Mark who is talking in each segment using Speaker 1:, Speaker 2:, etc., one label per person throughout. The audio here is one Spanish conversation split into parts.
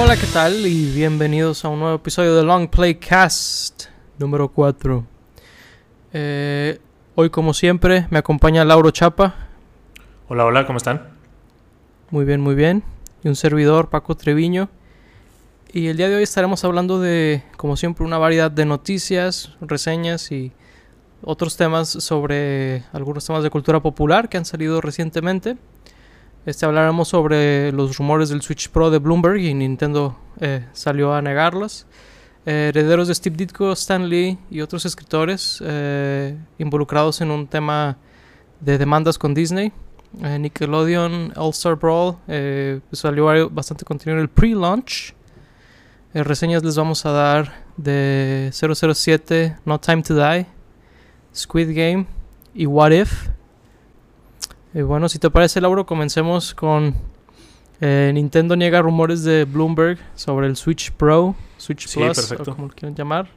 Speaker 1: Hola, ¿qué tal? Y bienvenidos a un nuevo episodio de Long Play Cast número 4. Eh, hoy, como siempre, me acompaña Lauro Chapa.
Speaker 2: Hola, hola, ¿cómo están?
Speaker 1: Muy bien, muy bien. Y un servidor, Paco Treviño. Y el día de hoy estaremos hablando de, como siempre, una variedad de noticias, reseñas y otros temas sobre algunos temas de cultura popular que han salido recientemente. Este hablaremos sobre los rumores del Switch Pro de Bloomberg y Nintendo eh, salió a negarlos. Eh, herederos de Steve Ditko, Stan Lee y otros escritores eh, involucrados en un tema de demandas con Disney. Nickelodeon All Star Brawl pues salió bastante contenido en el pre-launch. Reseñas les vamos a dar de 007, No Time to Die, Squid Game y What If. Eh, bueno, si te parece, Lauro, comencemos con eh, Nintendo niega rumores de Bloomberg sobre el Switch Pro, Switch
Speaker 2: Sí,
Speaker 1: Plus,
Speaker 2: perfecto.
Speaker 1: o como lo quieran llamar.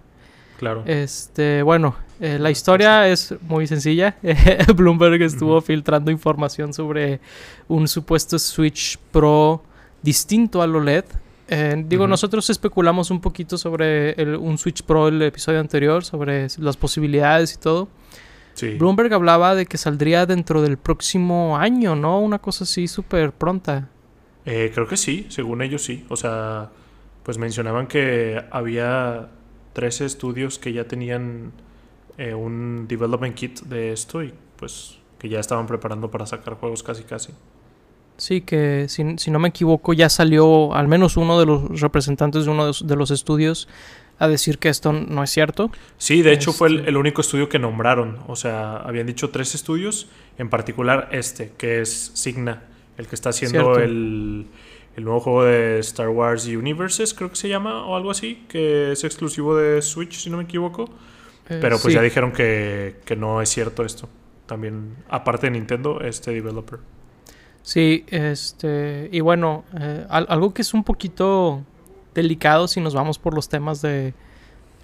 Speaker 2: Claro.
Speaker 1: Este, bueno, eh, la historia es muy sencilla. Bloomberg estuvo filtrando información sobre un supuesto Switch Pro distinto al OLED. Eh, digo, nosotros especulamos un poquito sobre el- un Switch Pro el episodio anterior, sobre las posibilidades y todo.
Speaker 2: Sí.
Speaker 1: Bloomberg hablaba de que saldría dentro del próximo año, ¿no? Una cosa así súper pronta.
Speaker 2: Eh, creo que sí, según ellos sí. O sea, pues mencionaban que había 13 estudios que ya tenían eh, un development kit de esto y pues que ya estaban preparando para sacar juegos casi casi.
Speaker 1: Sí, que si, si no me equivoco ya salió al menos uno de los representantes de uno de los- de los estudios a decir que esto no es cierto.
Speaker 2: Sí, de hecho fue el,
Speaker 1: Este-
Speaker 2: el único estudio que nombraron. O sea, habían dicho tres estudios, en particular este, que es Signa, el que está haciendo el, el nuevo juego de Star Wars Universes, creo que se llama, o algo así, que es exclusivo de Switch, si no me equivoco.
Speaker 1: Eh,
Speaker 2: Pero pues
Speaker 1: sí.
Speaker 2: ya dijeron que, que no es cierto esto. También, aparte de Nintendo, este developer.
Speaker 1: Sí, este, y bueno, eh, al- algo que es un poquito delicado si nos vamos por los temas de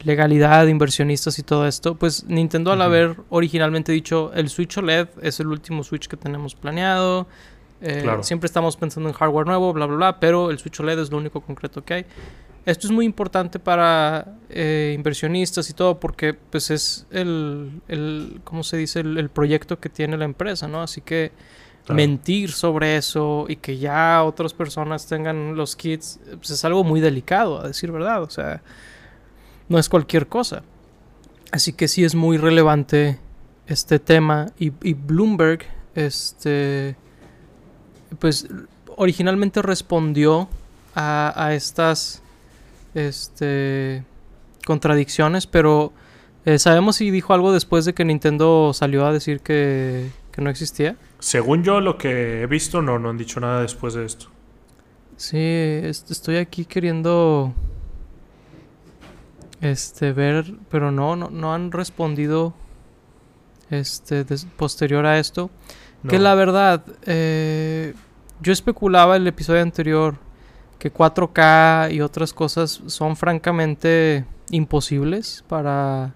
Speaker 1: legalidad, inversionistas y todo esto, pues Nintendo al haber originalmente dicho el Switch OLED es el último Switch que tenemos planeado, eh,
Speaker 2: Claro.
Speaker 1: siempre estamos pensando en hardware nuevo, bla, bla, bla, pero el Switch OLED es lo único concreto que hay. Esto es muy importante para eh, inversionistas y todo porque pues es el, el ¿cómo se dice? El, el proyecto que tiene la empresa, ¿no? Así que Mentir sobre eso y que ya otras personas tengan los kits, pues es algo muy delicado, a decir verdad. O sea, no es cualquier cosa. Así que sí es muy relevante este tema. Y, y Bloomberg, este, pues originalmente respondió a, a estas, este, contradicciones, pero eh, ¿sabemos si dijo algo después de que Nintendo salió a decir que, que no existía?
Speaker 2: Según yo, lo que he visto, no, no han dicho nada después de esto.
Speaker 1: Sí, est- estoy aquí queriendo este ver, pero no, no, no han respondido este posterior a esto. Que la verdad, eh, yo especulaba el episodio anterior que 4K y otras cosas son francamente imposibles para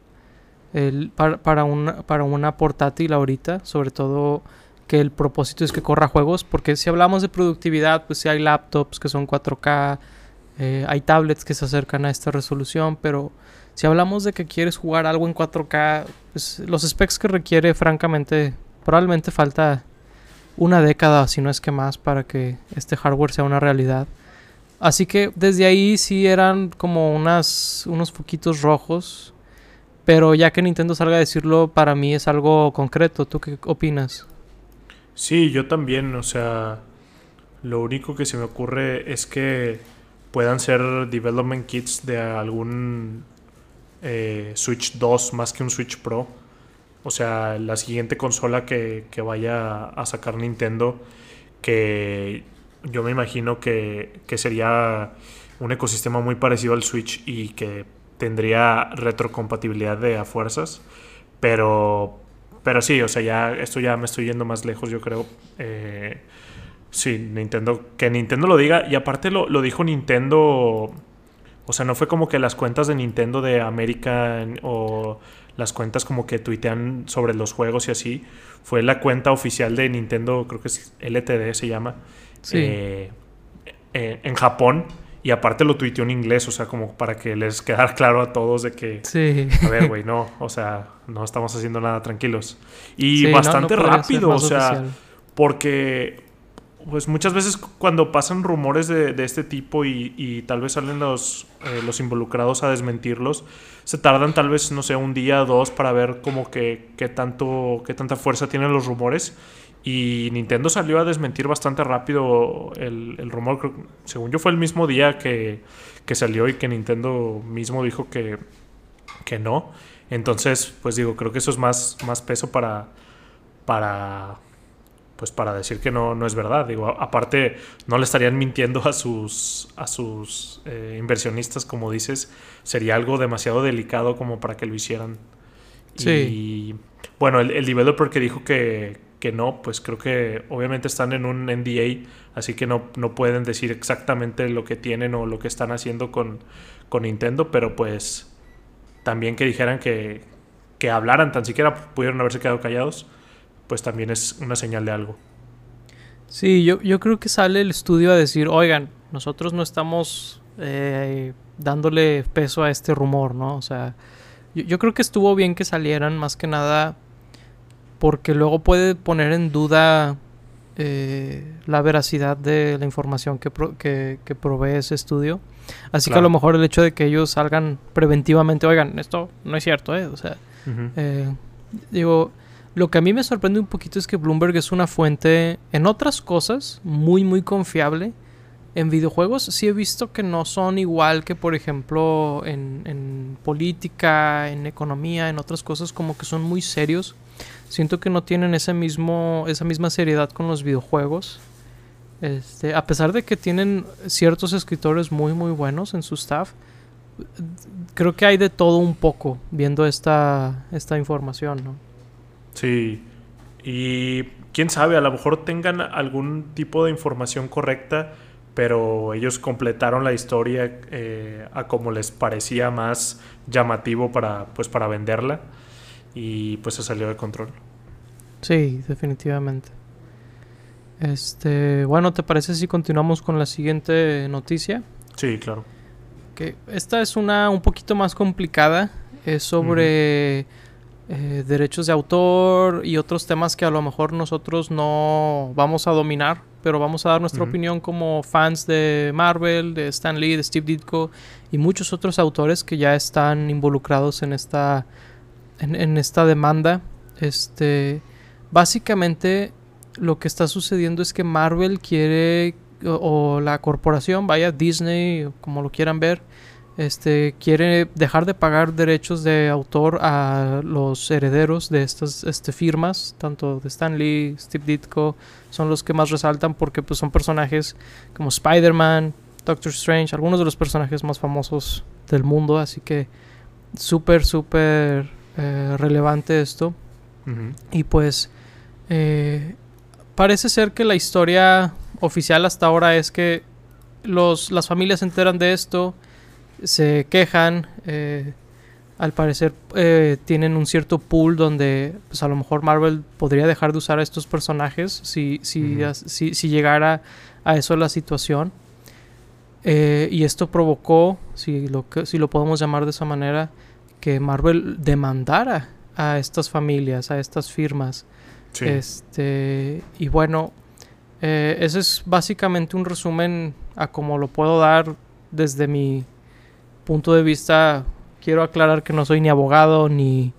Speaker 1: el, para, para una, para una portátil ahorita, sobre todo que el propósito es que corra juegos, porque si hablamos de productividad, pues sí hay laptops que son 4K, eh, hay tablets que se acercan a esta resolución, pero si hablamos de que quieres jugar algo en 4K, pues los specs que requiere, francamente, probablemente falta una década, si no es que más, para que este hardware sea una realidad. Así que desde ahí sí eran como unas, unos foquitos rojos. Pero ya que Nintendo salga a decirlo, para mí es algo concreto. ¿Tú qué opinas?
Speaker 2: Sí, yo también, o sea, lo único que se me ocurre es que puedan ser development kits de algún eh, Switch 2 más que un Switch Pro. O sea, la siguiente consola que, que vaya a sacar Nintendo, que yo me imagino que, que sería un ecosistema muy parecido al Switch y que tendría retrocompatibilidad de a fuerzas. Pero, pero sí, o sea, ya esto ya me estoy yendo más lejos, yo creo. Eh, sí, Nintendo, que Nintendo lo diga. Y aparte lo, lo dijo Nintendo. O sea, no fue como que las cuentas de Nintendo de América o las cuentas como que tuitean sobre los juegos y así. Fue la cuenta oficial de Nintendo, creo que es LTD se llama.
Speaker 1: Sí.
Speaker 2: eh, eh, en Japón. Y aparte lo tuiteó en inglés, o sea, como para que les quedara claro a todos de que,
Speaker 1: Sí.
Speaker 2: a ver, güey, no, o sea, no estamos haciendo nada tranquilos. Y
Speaker 1: Sí, no-
Speaker 2: bastante
Speaker 1: no ser
Speaker 2: rápido, o sea,
Speaker 1: oficial.
Speaker 2: porque pues muchas veces cuando pasan rumores de, de este tipo y, y tal vez salen los, eh, los involucrados a desmentirlos, se tardan tal vez, no sé, un día o dos para ver como que qué tanto, qué tanta fuerza tienen los rumores. Y Nintendo salió a desmentir bastante rápido el, el rumor. Creo según yo fue el mismo día que, que salió y que Nintendo mismo dijo que, que no. Entonces, pues digo, creo que eso es más, más peso para, para, pues para decir que no, no es verdad. Digo, aparte, no le estarían mintiendo a sus, a sus eh, inversionistas, como dices. Sería algo demasiado delicado como para que lo hicieran.
Speaker 1: Sí.
Speaker 2: Y bueno, el, el developer que dijo que, que no, pues creo que obviamente están en un NDA, así que no, no pueden decir exactamente lo que tienen o lo que están haciendo con, con Nintendo, pero pues también que dijeran que, que hablaran, tan siquiera pudieron haberse quedado callados, pues también es una señal de algo.
Speaker 1: Sí, yo, yo creo que sale el estudio a decir, oigan, nosotros no estamos eh, dándole peso a este rumor, ¿no? O sea, yo, yo creo que estuvo bien que salieran más que nada porque luego puede poner en duda eh, la veracidad de la información que, pro- que, que provee ese estudio. Así que a lo mejor el hecho de que ellos salgan preventivamente, oigan, esto no es cierto, ¿eh? O sea, eh, digo, lo que a mí me sorprende un poquito es que Bloomberg es una fuente, en otras cosas, muy, muy confiable. En videojuegos sí he visto que no son igual que, por ejemplo, en, en política, en economía, en otras cosas, como que son muy serios. Siento que no tienen ese mismo, esa misma seriedad con los videojuegos. Este, a pesar de que tienen ciertos escritores muy, muy buenos en su staff, creo que hay de todo un poco viendo esta, esta información, ¿no?
Speaker 2: Sí, y quién sabe, a lo mejor tengan algún tipo de información correcta, pero ellos completaron la historia eh, a como les parecía más llamativo para, pues, para venderla y pues se salió de control.
Speaker 1: Sí, definitivamente. Este, bueno, ¿te parece si continuamos con la siguiente noticia?
Speaker 2: Sí, claro.
Speaker 1: Que esta es una un poquito más complicada. Es sobre eh, derechos de autor y otros temas que a lo mejor nosotros no vamos a dominar, pero vamos a dar nuestra opinión como fans de Marvel, de Stan Lee, de Steve Ditko y muchos otros autores que ya están involucrados en esta en, esta demanda. Este, básicamente lo que está sucediendo es que Marvel quiere o, la corporación, vaya Disney, como lo quieran ver, este quiere dejar de pagar derechos de autor a los herederos de estas este, firmas, tanto de Stan Lee, Steve Ditko, son los que más resaltan porque pues son personajes como Spider-Man, Doctor Strange, algunos de los personajes más famosos del mundo, así que súper súper eh, relevante esto. Y pues eh, parece ser que la historia oficial hasta ahora es que los, las familias se enteran de esto, se quejan, eh, al parecer tienen un cierto pool donde pues a lo mejor Marvel podría dejar de usar a estos personajes si, si, si, si llegara a eso la situación. Y esto provocó, si lo, si lo podemos llamar de esa manera, que Marvel demandara a estas familias, a estas firmas.
Speaker 2: Sí.
Speaker 1: Este, y bueno, eh, ese es básicamente un resumen a como lo puedo dar desde mi punto de vista. Quiero aclarar que no soy ni abogado ni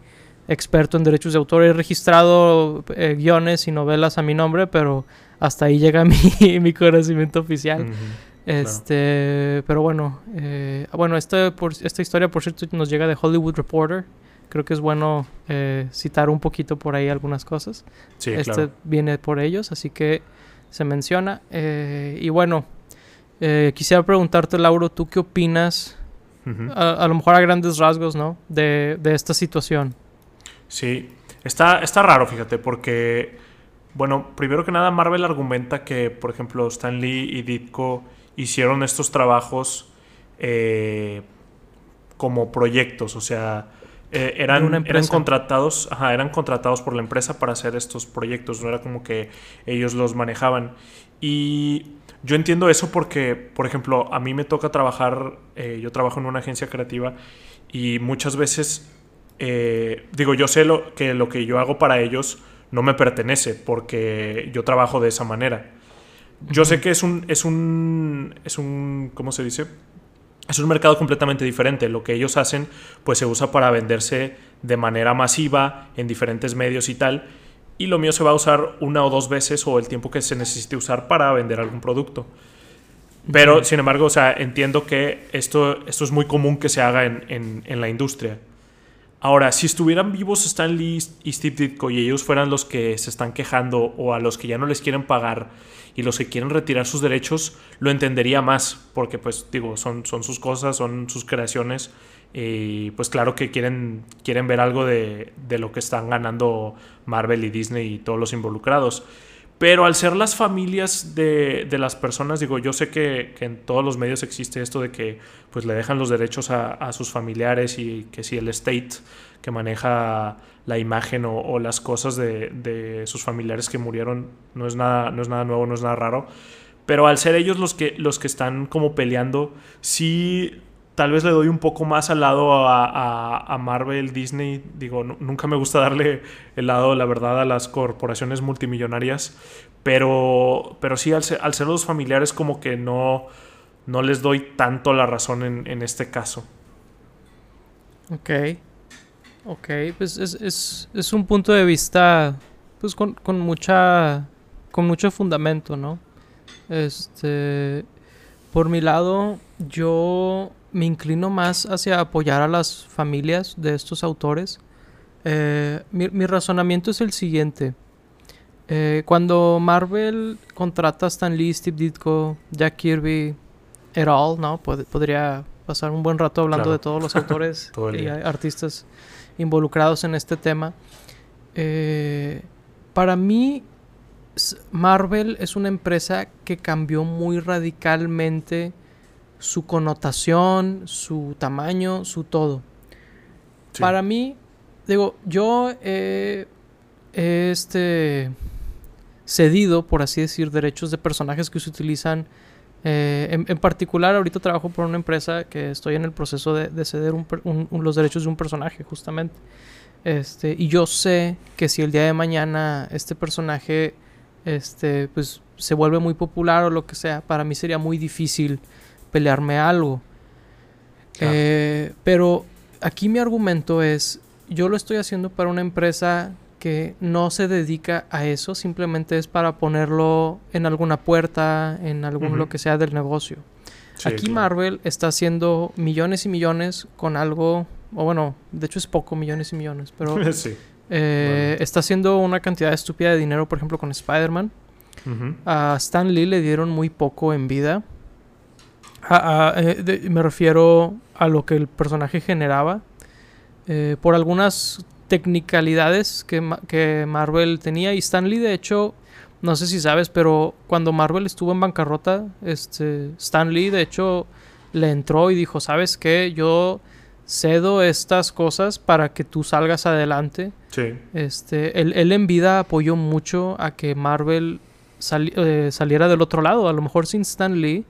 Speaker 1: experto en derechos de autor. He registrado eh, guiones y novelas a mi nombre, pero hasta ahí llega mi, mi conocimiento oficial.
Speaker 2: Ujú.
Speaker 1: Este, pero bueno, eh, bueno, esta, por, esta historia, por cierto, nos llega de Hollywood Reporter. Creo que es bueno eh, citar un poquito por ahí algunas cosas.
Speaker 2: Sí,
Speaker 1: este
Speaker 2: claro.
Speaker 1: viene por ellos, así que se menciona. Eh, y bueno, quisiera preguntarte, Lauro, ¿tú qué opinas? A lo mejor a grandes rasgos, ¿no? De, de esta situación.
Speaker 2: Sí, está, está raro, fíjate, porque, bueno, primero que nada, Marvel argumenta que, por ejemplo, Stan Lee y Ditko hicieron estos trabajos eh, como proyectos, o sea, Eh, eran, eran contratados, ajá, eran contratados por la empresa para hacer estos proyectos, no era como que ellos los manejaban. Y yo entiendo eso porque, por ejemplo, a mí me toca trabajar, eh, yo trabajo en una agencia creativa y muchas veces, eh, digo, yo sé lo, que lo que yo hago para ellos no me pertenece porque yo trabajo de esa manera. Yo sé que es un, es un, es un, ¿cómo se dice? Es un mercado completamente diferente. Lo que ellos hacen, pues se usa para venderse de manera masiva en diferentes medios y tal. Y lo mío se va a usar una o dos veces o el tiempo que se necesite usar para vender algún producto. Pero, sin embargo, o sea, entiendo que esto, esto es muy común que se haga en, en, la industria. Ahora, si estuvieran vivos Stan Lee y Steve Ditko y ellos fueran los que se están quejando o a los que ya no les quieren pagar y los que quieren retirar sus derechos, lo entendería más, porque pues digo, son, son sus cosas, son sus creaciones y pues claro que quieren, quieren ver algo de, de lo que están ganando Marvel y Disney y todos los involucrados. Pero al ser las familias de, de las personas, digo, yo sé que, que, en todos los medios existe esto de que pues le dejan los derechos a, a sus familiares y que si el state que maneja la imagen o, las cosas de, sus familiares que murieron no es, nada, no es nada nuevo, no es nada raro. Pero al ser ellos los que, los que están como peleando, sí tal vez le doy un poco más al lado a, Marvel, Disney. Digo, nunca me gusta darle el lado, la verdad, a las corporaciones multimillonarias. Pero, pero sí, al ser, los familiares, como que no, no les doy tanto la razón en, en este caso.
Speaker 1: Ok. Ok, pues es, es, es un punto de vista pues con, con, mucha con mucho fundamento, ¿no? Este por mi lado, yo me inclino más hacia apoyar a las familias de estos autores. Eh, mi, mi, razonamiento es el siguiente. Eh, cuando Marvel contrata a Stan Lee, Steve Ditko, Jack Kirby, et al, ¿no? podría pasar un buen rato hablando de todos los autores y artistas involucrados en este tema. Eh, para mí, Marvel es una empresa que cambió muy radicalmente su connotación, su tamaño, su todo. Para mí, digo, yo he, este, cedido, por así decir, derechos de personajes que se utilizan eh, en, particular, ahorita trabajo por una empresa que estoy en el proceso de, ceder los derechos de un personaje, justamente. Este, y yo sé que si el día de mañana este personaje este, pues, se vuelve muy popular o lo que sea, para mí sería muy difícil pelearme algo. Eh, pero aquí mi argumento es, yo lo estoy haciendo para una empresa que no se dedica a eso, simplemente es para ponerlo en alguna puerta, en algún lo que sea del negocio. Aquí Marvel está haciendo millones y millones con algo, o bueno, de hecho es poco, millones y millones, pero eh, está haciendo una cantidad estúpida de dinero, por ejemplo, con Spider-Man. A Stan Lee le dieron muy poco en vida. Eh, me refiero a lo que el personaje generaba. Eh, por algunas technicalidades que, que Marvel tenía. Y Stan Lee, de hecho, no sé si sabes, pero cuando Marvel estuvo en bancarrota, este, Stan Lee, de hecho, le entró y dijo, ¿sabes qué? Yo cedo estas cosas para que tú salgas adelante. Sí. Este, él, él en vida apoyó mucho a que Marvel eh, saliera del otro lado. A lo mejor sin Stan Lee.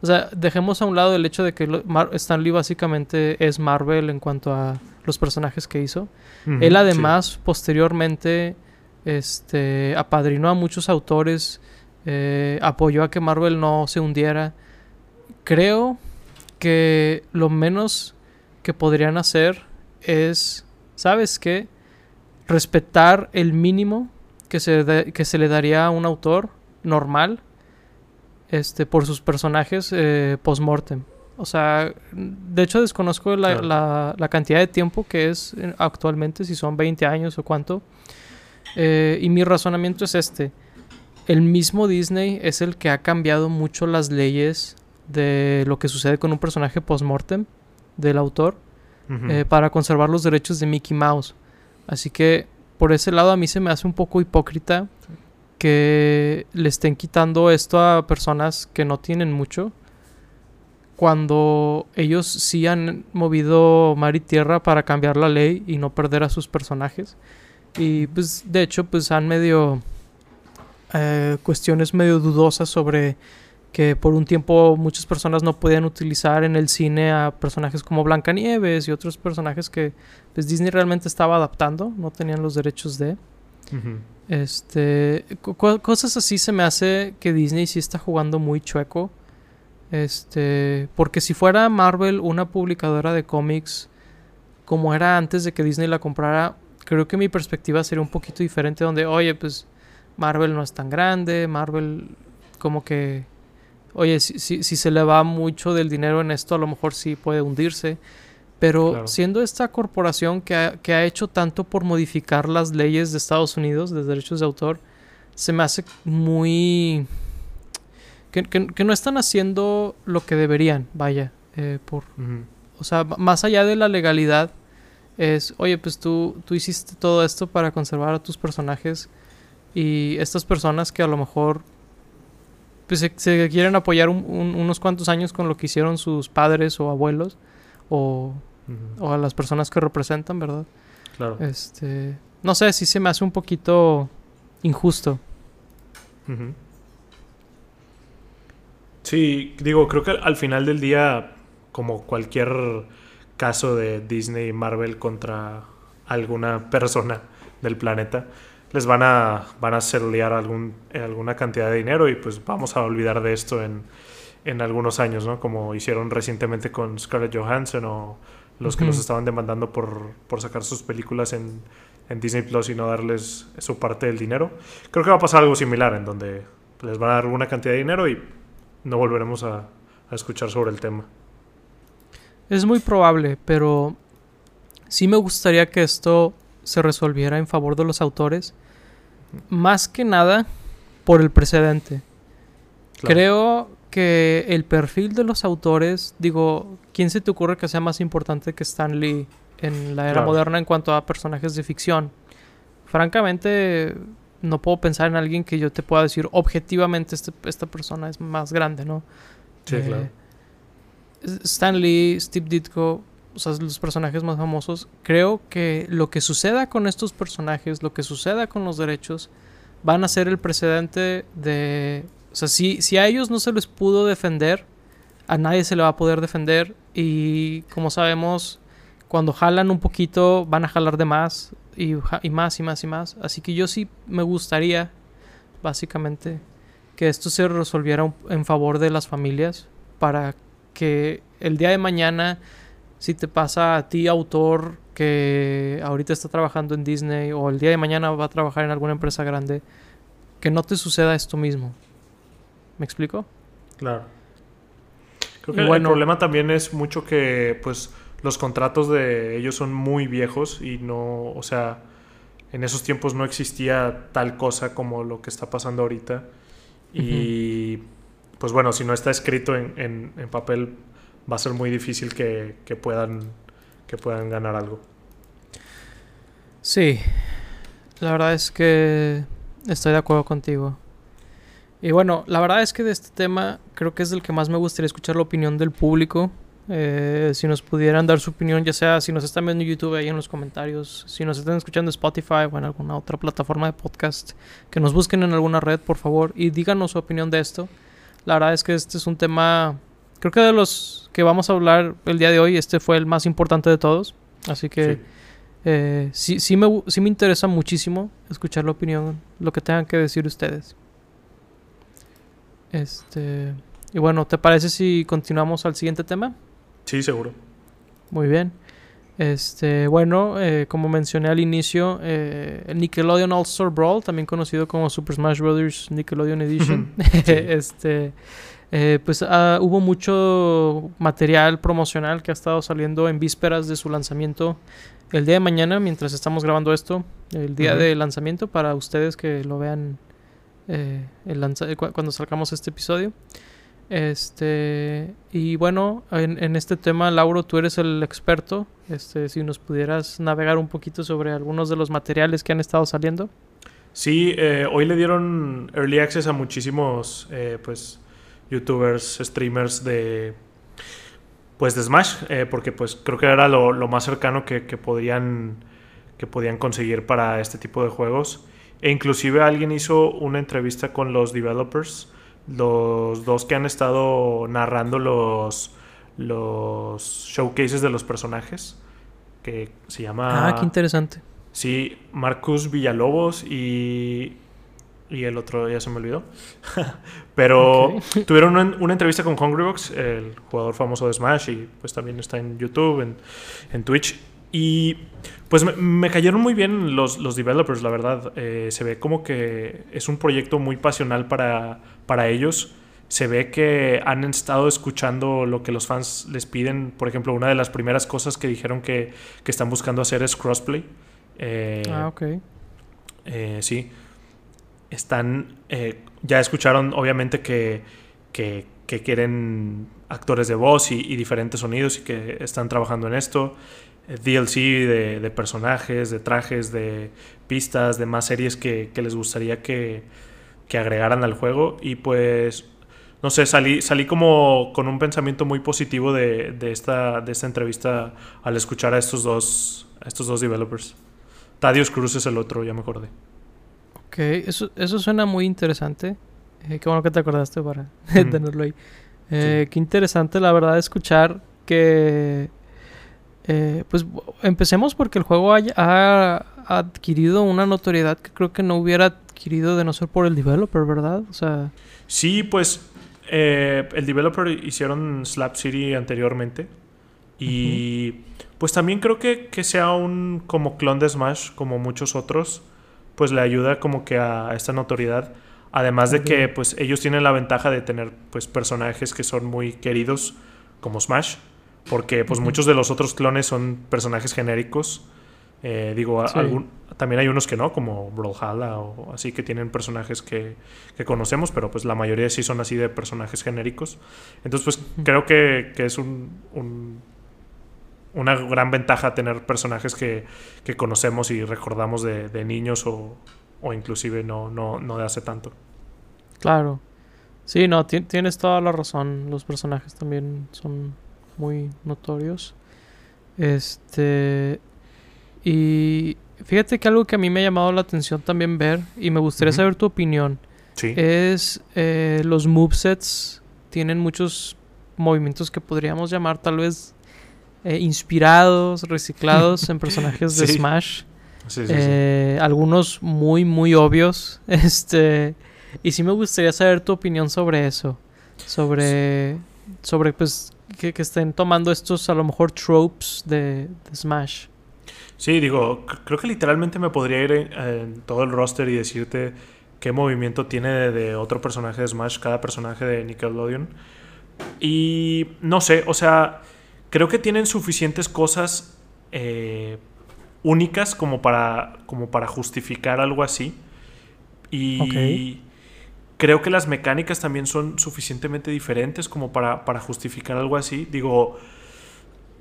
Speaker 1: O sea, dejemos a un lado el hecho de que Stan Lee básicamente es Marvel en cuanto a los personajes que hizo. Él además posteriormente este, apadrinó a muchos autores, eh, apoyó a que Marvel no se hundiera. Creo que lo menos que podrían hacer es, ¿sabes qué? Respetar el mínimo que se, que se le daría a un autor normal este, por sus personajes eh, post-mortem. O sea, de hecho desconozco la, la, cantidad de tiempo que es eh, actualmente, si son 20 años o cuánto. Eh, y mi razonamiento es este. El mismo Disney es el que ha cambiado mucho las leyes de lo que sucede con un personaje post-mortem del autor eh, para conservar los derechos de Mickey Mouse. Así que por ese lado a mí se me hace un poco hipócrita que le estén quitando esto a personas que no tienen mucho cuando ellos sí han movido mar y tierra para cambiar la ley y no perder a sus personajes. Y pues de hecho pues han medio eh, cuestiones medio dudosas sobre que por un tiempo muchas personas no podían utilizar en el cine a personajes como Blancanieves y otros personajes que pues Disney realmente estaba adaptando, no tenían los derechos de. Este, cosas así se me hace que Disney sí está jugando muy chueco este, porque si fuera Marvel una publicadora de cómics como era antes de que Disney la comprara, creo que mi perspectiva sería un poquito diferente donde, oye, pues Marvel no es tan grande, Marvel como que, oye, si, si, se le va mucho del dinero en esto, a lo mejor sí puede hundirse. Pero siendo esta corporación que ha, que ha hecho tanto por modificar las leyes de Estados Unidos de derechos de autor, se me hace muy que, no están haciendo lo que deberían, vaya, eh, por, o sea, más allá de la legalidad, es, oye, pues tú, tú hiciste todo esto para conservar a tus personajes y estas personas que a lo mejor pues, se, quieren apoyar unos cuantos años con lo que hicieron sus padres o abuelos o, o, a las personas que representan, ¿verdad?
Speaker 2: Claro.
Speaker 1: Este, no sé, si se me hace un poquito injusto.
Speaker 2: Sí, digo, creo que al final del día, como cualquier caso de Disney y Marvel contra alguna persona del planeta, les van a, van a hacer liar algún, alguna cantidad de dinero y pues vamos a olvidar de esto en, en algunos años, ¿no? Como hicieron recientemente con Scarlett Johansson o los que los estaban demandando por, por sacar sus películas en, en, Disney Plus y no darles su parte del dinero. Creo que va a pasar algo similar en donde les van a dar alguna cantidad de dinero y no volveremos a, escuchar sobre el tema.
Speaker 1: Es muy probable, pero sí me gustaría que esto se resolviera en favor de los autores. Más que nada por el precedente. Creo que el perfil de los autores, digo, ¿quién se te ocurre que sea más importante que Stan Lee en la era moderna en cuanto a personajes de ficción? Francamente, no puedo pensar en alguien que yo te pueda decir objetivamente este, esta persona es más grande, ¿no?
Speaker 2: Sí, eh, claro.
Speaker 1: Stan Lee, Steve Ditko, o sea, los personajes más famosos, creo que lo que suceda con estos personajes, lo que suceda con los derechos, van a ser el precedente de... O sea, si, si a ellos no se les pudo defender, a nadie se le va a poder defender y como sabemos, cuando jalan un poquito, van a jalar de más y, más y más y más. Así que yo sí me gustaría, básicamente, que esto se resolviera en favor de las familias para que el día de mañana, si te pasa a ti, autor, que ahorita está trabajando en Disney o el día de mañana va a trabajar en alguna empresa grande, que no te suceda esto mismo. ¿Me explico?
Speaker 2: Claro. Creo que el problema también es mucho que, pues, los contratos de ellos son muy viejos y no, o sea, en esos tiempos no existía tal cosa como lo que está pasando ahorita. Y pues bueno, si no está escrito en, papel, va a ser muy difícil que, puedan, que puedan ganar algo.
Speaker 1: Sí, la verdad es que estoy de acuerdo contigo. Y bueno, la verdad es que de este tema creo que es el que más me gustaría escuchar la opinión del público. Eh, si nos pudieran dar su opinión, ya sea si nos están viendo en YouTube ahí en los comentarios, si nos están escuchando en Spotify o en alguna otra plataforma de podcast, que nos busquen en alguna red, por favor, y díganos su opinión de esto. La verdad es que este es un tema, creo que de los que vamos a hablar el día de hoy, este fue el más importante de todos. Así que sí, eh, sí, me, sí me interesa muchísimo escuchar la opinión, lo que tengan que decir ustedes. Este. Y bueno, ¿te parece si continuamos al siguiente tema?
Speaker 2: Sí, seguro.
Speaker 1: Muy bien. Este, bueno, eh, como mencioné al inicio, eh, el Nickelodeon All Star Brawl, también conocido como Super Smash Bros. Nickelodeon Edition, este, eh, pues ah, hubo mucho material promocional que ha estado saliendo en vísperas de su lanzamiento el día de mañana, mientras estamos grabando esto, el día de lanzamiento, para ustedes que lo vean el cuando salgamos este episodio. Este, y bueno, en, este tema, Lauro, tú eres el experto. Este, si nos pudieras navegar un poquito sobre algunos de los materiales que han estado saliendo.
Speaker 2: Sí, eh, hoy le dieron early access a muchísimos, eh, pues, youtubers, streamers de, pues de Smash, eh, porque pues creo que era lo, más cercano que, podían, que podían conseguir para este tipo de juegos. E inclusive alguien hizo una entrevista con los developers, los dos que han estado narrando los, los showcases de los personajes, que se llama...
Speaker 1: Ah, qué interesante.
Speaker 2: Sí, Marcus Villalobos y y el otro ya se me olvidó. Pero tuvieron una, entrevista con Hungrybox, el jugador famoso de Smash, y pues también está en YouTube, en, en Twitch. Y pues me, cayeron muy bien los, los developers, la verdad. Eh, se ve como que es un proyecto muy pasional para, para ellos. Se ve que han estado escuchando lo que los fans les piden. Por ejemplo, una de las primeras cosas que dijeron que, que están buscando hacer es crossplay.
Speaker 1: Eh, ah, ok.
Speaker 2: Eh, sí están, eh, ya escucharon obviamente que, que, quieren actores de voz y, diferentes sonidos y que están trabajando en esto. Eh, DLC de, personajes, de trajes, de pistas, de más series que, les gustaría que, que, agregaran al juego. Y pues, no sé, salí, salí como con un pensamiento muy positivo de, de, esta, de esta entrevista al escuchar a estos dos, a estos dos developers. Tadius Cruz es el otro, ya me acordé.
Speaker 1: Ok, eso, eso suena muy interesante. Eh, qué bueno que te acordaste para tenerlo ahí. Eh, qué interesante, la verdad, escuchar que. Eh, pues empecemos porque el juego ha, adquirido una notoriedad que creo que no hubiera adquirido de no ser por el developer, ¿verdad? O sea.
Speaker 2: Sí, pues el developer hicieron Slap City anteriormente. Y pues también creo que, que sea un como clon de Smash, como muchos otros pues le ayuda como que a, esta notoriedad. Además de que pues ellos tienen la ventaja de tener pues personajes que son muy queridos como Smash, porque pues muchos de los otros clones son personajes genéricos. Eh, digo, también hay unos que no, como Brawlhalla o así, que tienen personajes que, conocemos, pero pues la mayoría sí son así de personajes genéricos. Entonces pues creo que, es un una gran ventaja tener personajes que, conocemos y recordamos de, niños o, inclusive no, no, no de hace tanto.
Speaker 1: Claro. Sí, no, tienes toda la razón. Los personajes también son muy notorios. Este. Y fíjate que algo que a mí me ha llamado la atención también ver, y me gustaría saber tu opinión,
Speaker 2: sí.
Speaker 1: es eh, los movesets. Tienen muchos movimientos que podríamos llamar tal vez eh, inspirados, reciclados en personajes de Smash. Eh, algunos muy, muy obvios. Este. Y sí me gustaría saber tu opinión sobre eso. Sobre. Sobre pues. Que, estén tomando estos a lo mejor tropes de, Smash.
Speaker 2: Sí, digo, creo que literalmente me podría ir en, todo el roster y decirte qué movimiento tiene de, otro personaje de Smash cada personaje de Nickelodeon. Y no sé, o sea, creo que tienen suficientes cosas eh, únicas como para, como para justificar algo así. Y creo que las mecánicas también son suficientemente diferentes como para, para justificar algo así. Digo,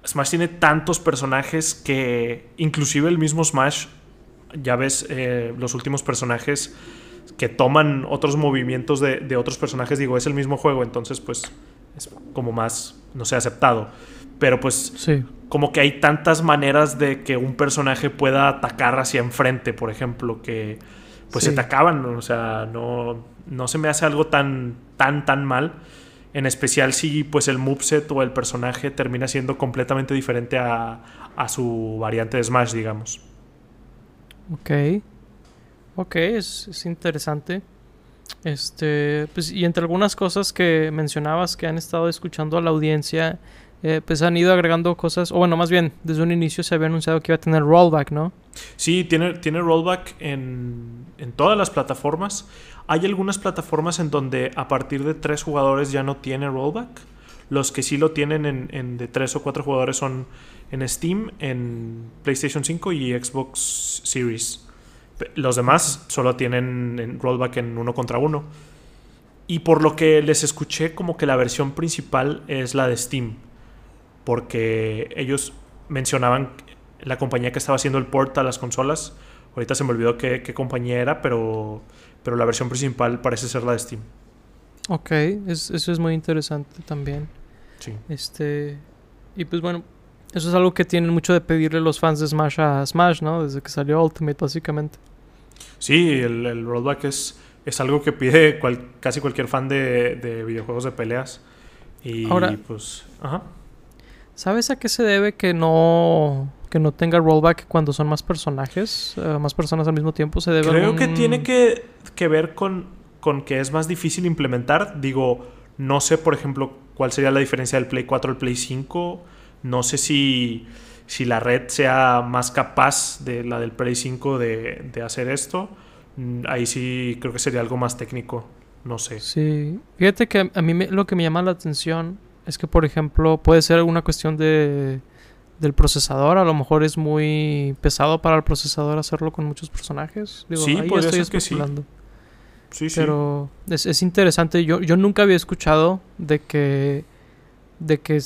Speaker 2: Smash tiene tantos personajes que inclusive el mismo Smash, ya ves eh, los últimos personajes que toman otros movimientos de, de, otros personajes, digo, es el mismo juego, entonces pues es como más, no sé, aceptado. Pero pues como que hay tantas maneras de que un personaje pueda atacar hacia enfrente, por ejemplo, que pues se te acaban, o sea, no, no se me hace algo tan, tan, tan mal. En especial si pues el moveset o el personaje termina siendo completamente diferente a, a su variante de Smash, digamos.
Speaker 1: Ok. Ok, es, es, interesante. Este, pues, y entre algunas cosas que mencionabas que han estado escuchando a la audiencia, eh, pues han ido agregando cosas, o bueno, más bien, desde un inicio se había anunciado que iba a tener rollback, ¿no?
Speaker 2: Sí, tiene, tiene rollback en, en todas las plataformas. Hay algunas plataformas en donde a partir de tres jugadores ya no tiene rollback. Los que sí lo tienen en, de tres o cuatro jugadores son en Steam, en PlayStation 5 y Xbox Series. Los demás solo tienen rollback en uno contra uno. Y por lo que les escuché, como que la versión principal es la de Steam porque ellos mencionaban la compañía que estaba haciendo el port a las consolas. Ahorita se me olvidó qué, compañía era, pero, pero la versión principal parece ser la de Steam.
Speaker 1: Ok, eso es muy interesante también.
Speaker 2: Sí.
Speaker 1: Este, Y pues bueno, eso es algo que tienen mucho de pedirle los fans de Smash a Smash, ¿no? Desde que salió Ultimate, básicamente.
Speaker 2: Sí, el, el rollback es, es algo que pide casi cualquier fan de, de, videojuegos de peleas. Y Ahora, pues. Ajá.
Speaker 1: ¿Sabes a qué se debe que no que no tenga rollback cuando son más personajes, eh, más personas al mismo tiempo? ¿Se debe
Speaker 2: Creo que tiene que, que ver con, con que es más difícil implementar. Digo, no sé, por ejemplo, cuál sería la diferencia del Play 4 al Play 5. No sé si, si la red sea más capaz de la del Play 5 de, de hacer esto. Mm, ahí sí creo que sería algo más técnico. No sé.
Speaker 1: Sí. Fíjate que a mí lo que me llama la atención es que, por ejemplo, puede ser una cuestión de del procesador. A lo mejor es muy pesado para el procesador hacerlo con muchos personajes.
Speaker 2: sí, ahí estoy especulando.
Speaker 1: Sí. Sí, Pero es, es, interesante. Yo, yo nunca había escuchado de que de que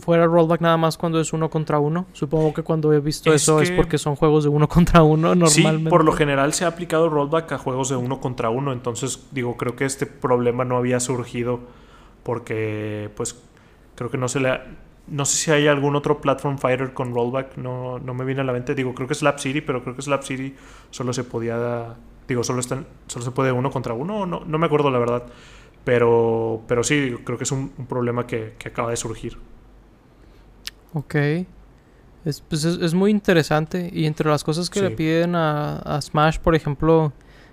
Speaker 1: fuera rollback nada más cuando es uno contra uno. Supongo que cuando he visto eso es porque son juegos de uno contra uno normalmente.
Speaker 2: Sí, por lo general se ha aplicado rollback a juegos de uno contra uno. Entonces, digo, creo que este problema no había surgido porque, pues, creo que no se le no sé si hay algún otro platform fighter con rollback, no, no me viene a la mente. Digo, creo que es Slap City, pero creo que Slap City solo se podía. Digo, solo, están, solo se puede uno contra uno, no, no me acuerdo la verdad. Pero, pero sí, creo que es un, problema que, acaba de surgir.
Speaker 1: Ok. Es, pues es, muy interesante. Y entre las cosas que le piden a, a, Smash, por ejemplo,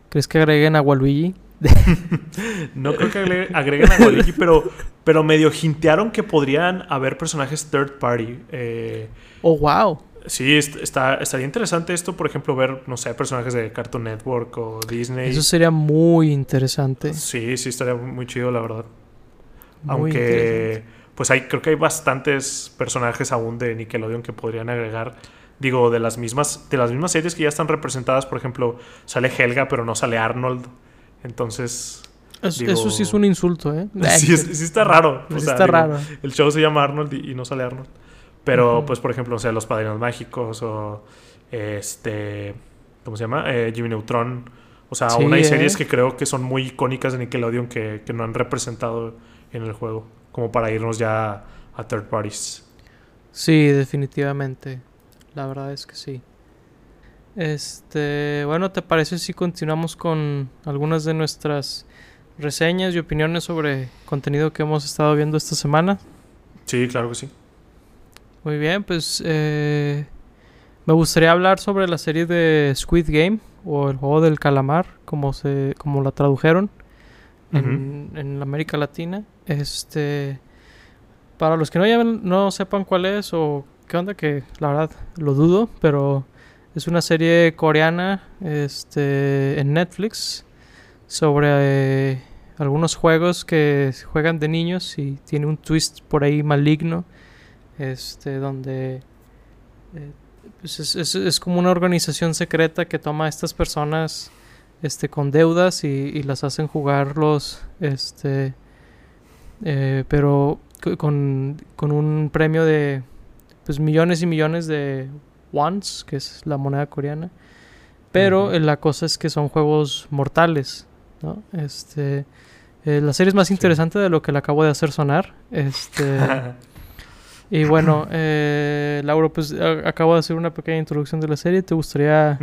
Speaker 1: ¿crees que agreguen a Waluigi?
Speaker 2: no creo que agreguen, a Waluigi, pero, pero medio hintearon que podrían haber personajes third party. Eh,
Speaker 1: oh, wow.
Speaker 2: Sí, está, estaría interesante esto, por ejemplo, ver, no sé, personajes de Cartoon Network o Disney.
Speaker 1: Eso sería muy interesante.
Speaker 2: Sí, sí, estaría muy chido, la verdad. Aunque, pues hay, creo que hay bastantes personajes aún de Nickelodeon que podrían agregar. Digo, de las mismas, de las mismas series que ya están representadas, por ejemplo, sale Helga, pero no sale Arnold. Entonces.
Speaker 1: eso sí es un insulto, ¿eh?
Speaker 2: Sí, sí está raro.
Speaker 1: está raro.
Speaker 2: El show se llama Arnold y, no sale Arnold. Pero, pues, por ejemplo, o sea, Los Padrinos Mágicos o. Este. ¿Cómo se llama? Eh, Jimmy Neutron. O sea, aún hay series ¿eh? que creo que son muy icónicas de Nickelodeon que, que no han representado en el juego. Como para irnos ya a third parties.
Speaker 1: Sí, definitivamente. La verdad es que sí. Este, bueno, ¿te parece si continuamos con algunas de nuestras reseñas y opiniones sobre contenido que hemos estado viendo esta semana?
Speaker 2: Sí, claro que sí.
Speaker 1: Muy bien, pues eh, me gustaría hablar sobre la serie de Squid Game o el juego del calamar, como se, como la tradujeron en, en América Latina. Este, para los que no, no sepan cuál es o qué onda, que la verdad lo dudo, pero es una serie coreana este, en Netflix sobre eh, algunos juegos que juegan de niños y tiene un twist por ahí maligno. Este, donde eh, pues es, como una organización secreta que toma a estas personas este, con deudas y, las hacen jugarlos. Este, eh, pero con, con un premio de pues millones y millones de Once, que es la moneda coreana. Pero la cosa es que son juegos mortales, ¿no? Este, eh, la serie es más interesante de lo que le acabo de hacer sonar. Este, y bueno, eh, Lauro, pues acabo de hacer una pequeña introducción de la serie. ¿Te gustaría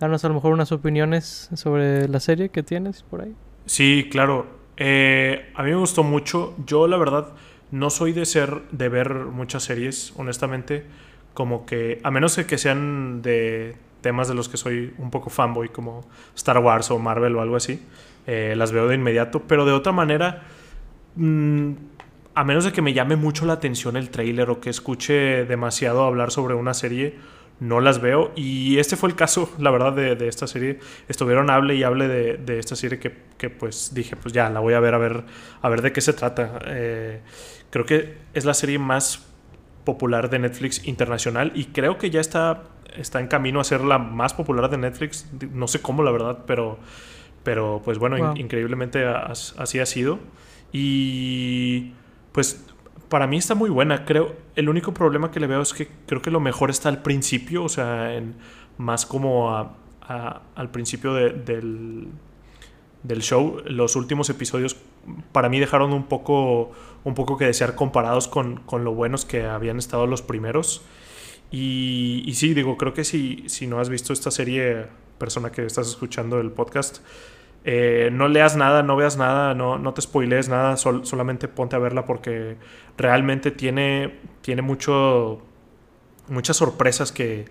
Speaker 1: darnos a lo mejor unas opiniones sobre la serie que tienes por ahí?
Speaker 2: Sí, claro. Eh, a mí me gustó mucho. Yo, la verdad, no soy de ser de ver muchas series, honestamente como que, a menos que sean de temas de los que soy un poco fanboy, como Star Wars o Marvel o algo así, eh, las veo de inmediato, pero de otra manera, mm, a menos de que me llame mucho la atención el trailer o que escuche demasiado hablar sobre una serie, no las veo. Y este fue el caso, la verdad, de, esta serie. Estuvieron hable y hable de, esta serie que, pues dije, pues ya, la voy a ver a ver, a ver de qué se trata. Eh, creo que es la serie más popular de Netflix internacional y creo que ya está, está en camino a ser la más popular de Netflix. No sé cómo, la verdad, pero, pero pues bueno, increíblemente así ha sido. Y pues para mí está muy buena. Creo, el único problema que le veo es que creo que lo mejor está al principio, o sea, en, más como al principio del, del show. Los últimos episodios para mí dejaron un poco, un poco que desear comparados con, con lo buenos que habían estado los primeros. Y, y, sí, digo, creo que si, si no has visto esta serie, persona que estás escuchando el podcast, eh, no leas nada, no veas nada, no, no te spoilees nada, solamente ponte a verla porque realmente tiene, tiene mucho, muchas sorpresas que,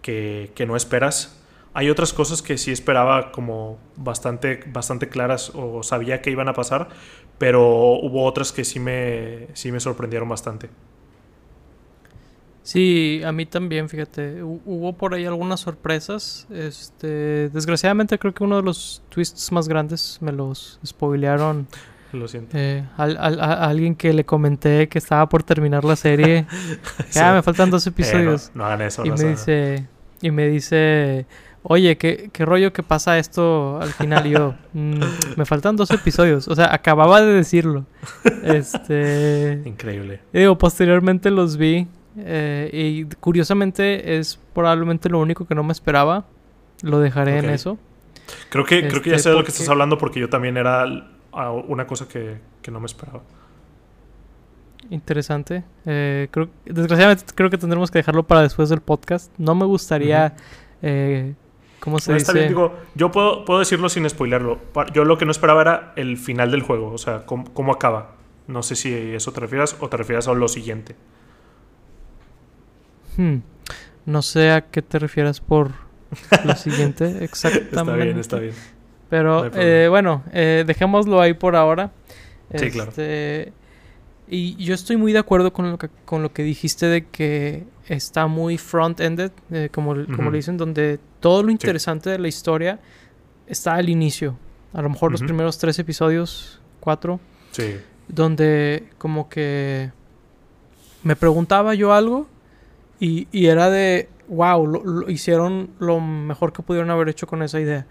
Speaker 2: que, que no esperas. Hay otras cosas que sí esperaba como bastante, bastante claras o sabía que iban a pasar, pero hubo otras que sí me, sí me sorprendieron bastante.
Speaker 1: Sí, a mí también, fíjate. Hubo por ahí algunas sorpresas. Este, desgraciadamente creo que uno de los twists más grandes me los spoilearon.
Speaker 2: Lo siento.
Speaker 1: Eh, a, alguien que le comenté que estaba por terminar la serie. Ya, me faltan dos episodios.
Speaker 2: Eh, no, hagan eso.
Speaker 1: Y me dice, y me dice, oye, ¿qué, ¿qué, rollo que pasa esto al final? Y yo, mm, me faltan dos episodios. O sea, acababa de decirlo. Este.
Speaker 2: Increíble.
Speaker 1: Y digo, posteriormente los vi. Eh, y curiosamente es probablemente lo único que no me esperaba. Lo dejaré en eso.
Speaker 2: Creo que, creo que ya este, sé de lo que estás hablando porque yo también era una cosa que, que no me esperaba.
Speaker 1: Interesante. Eh, creo, desgraciadamente creo que tendremos que dejarlo para después del podcast. No me gustaría... Eh, ¿Cómo se dice?
Speaker 2: Bien, digo, yo puedo, puedo decirlo sin spoilerlo. Yo lo que no esperaba era el final del juego, o sea, cómo, cómo acaba. No sé si eso te refieres o te refieres a lo siguiente.
Speaker 1: Hmm. No sé a qué te refieres por lo siguiente exactamente.
Speaker 2: Está bien, está bien.
Speaker 1: Pero eh, bueno, eh, dejémoslo ahí por ahora.
Speaker 2: Sí, claro.
Speaker 1: Y yo estoy muy de acuerdo con lo que, con lo que dijiste de que está muy front-ended, eh, como, como le dicen, donde todo lo interesante de la historia está al inicio. A lo mejor los primeros tres episodios, cuatro.
Speaker 2: Sí.
Speaker 1: Donde como que me preguntaba yo algo y, y era de, wow, lo, hicieron lo mejor que pudieron haber hecho con esa idea.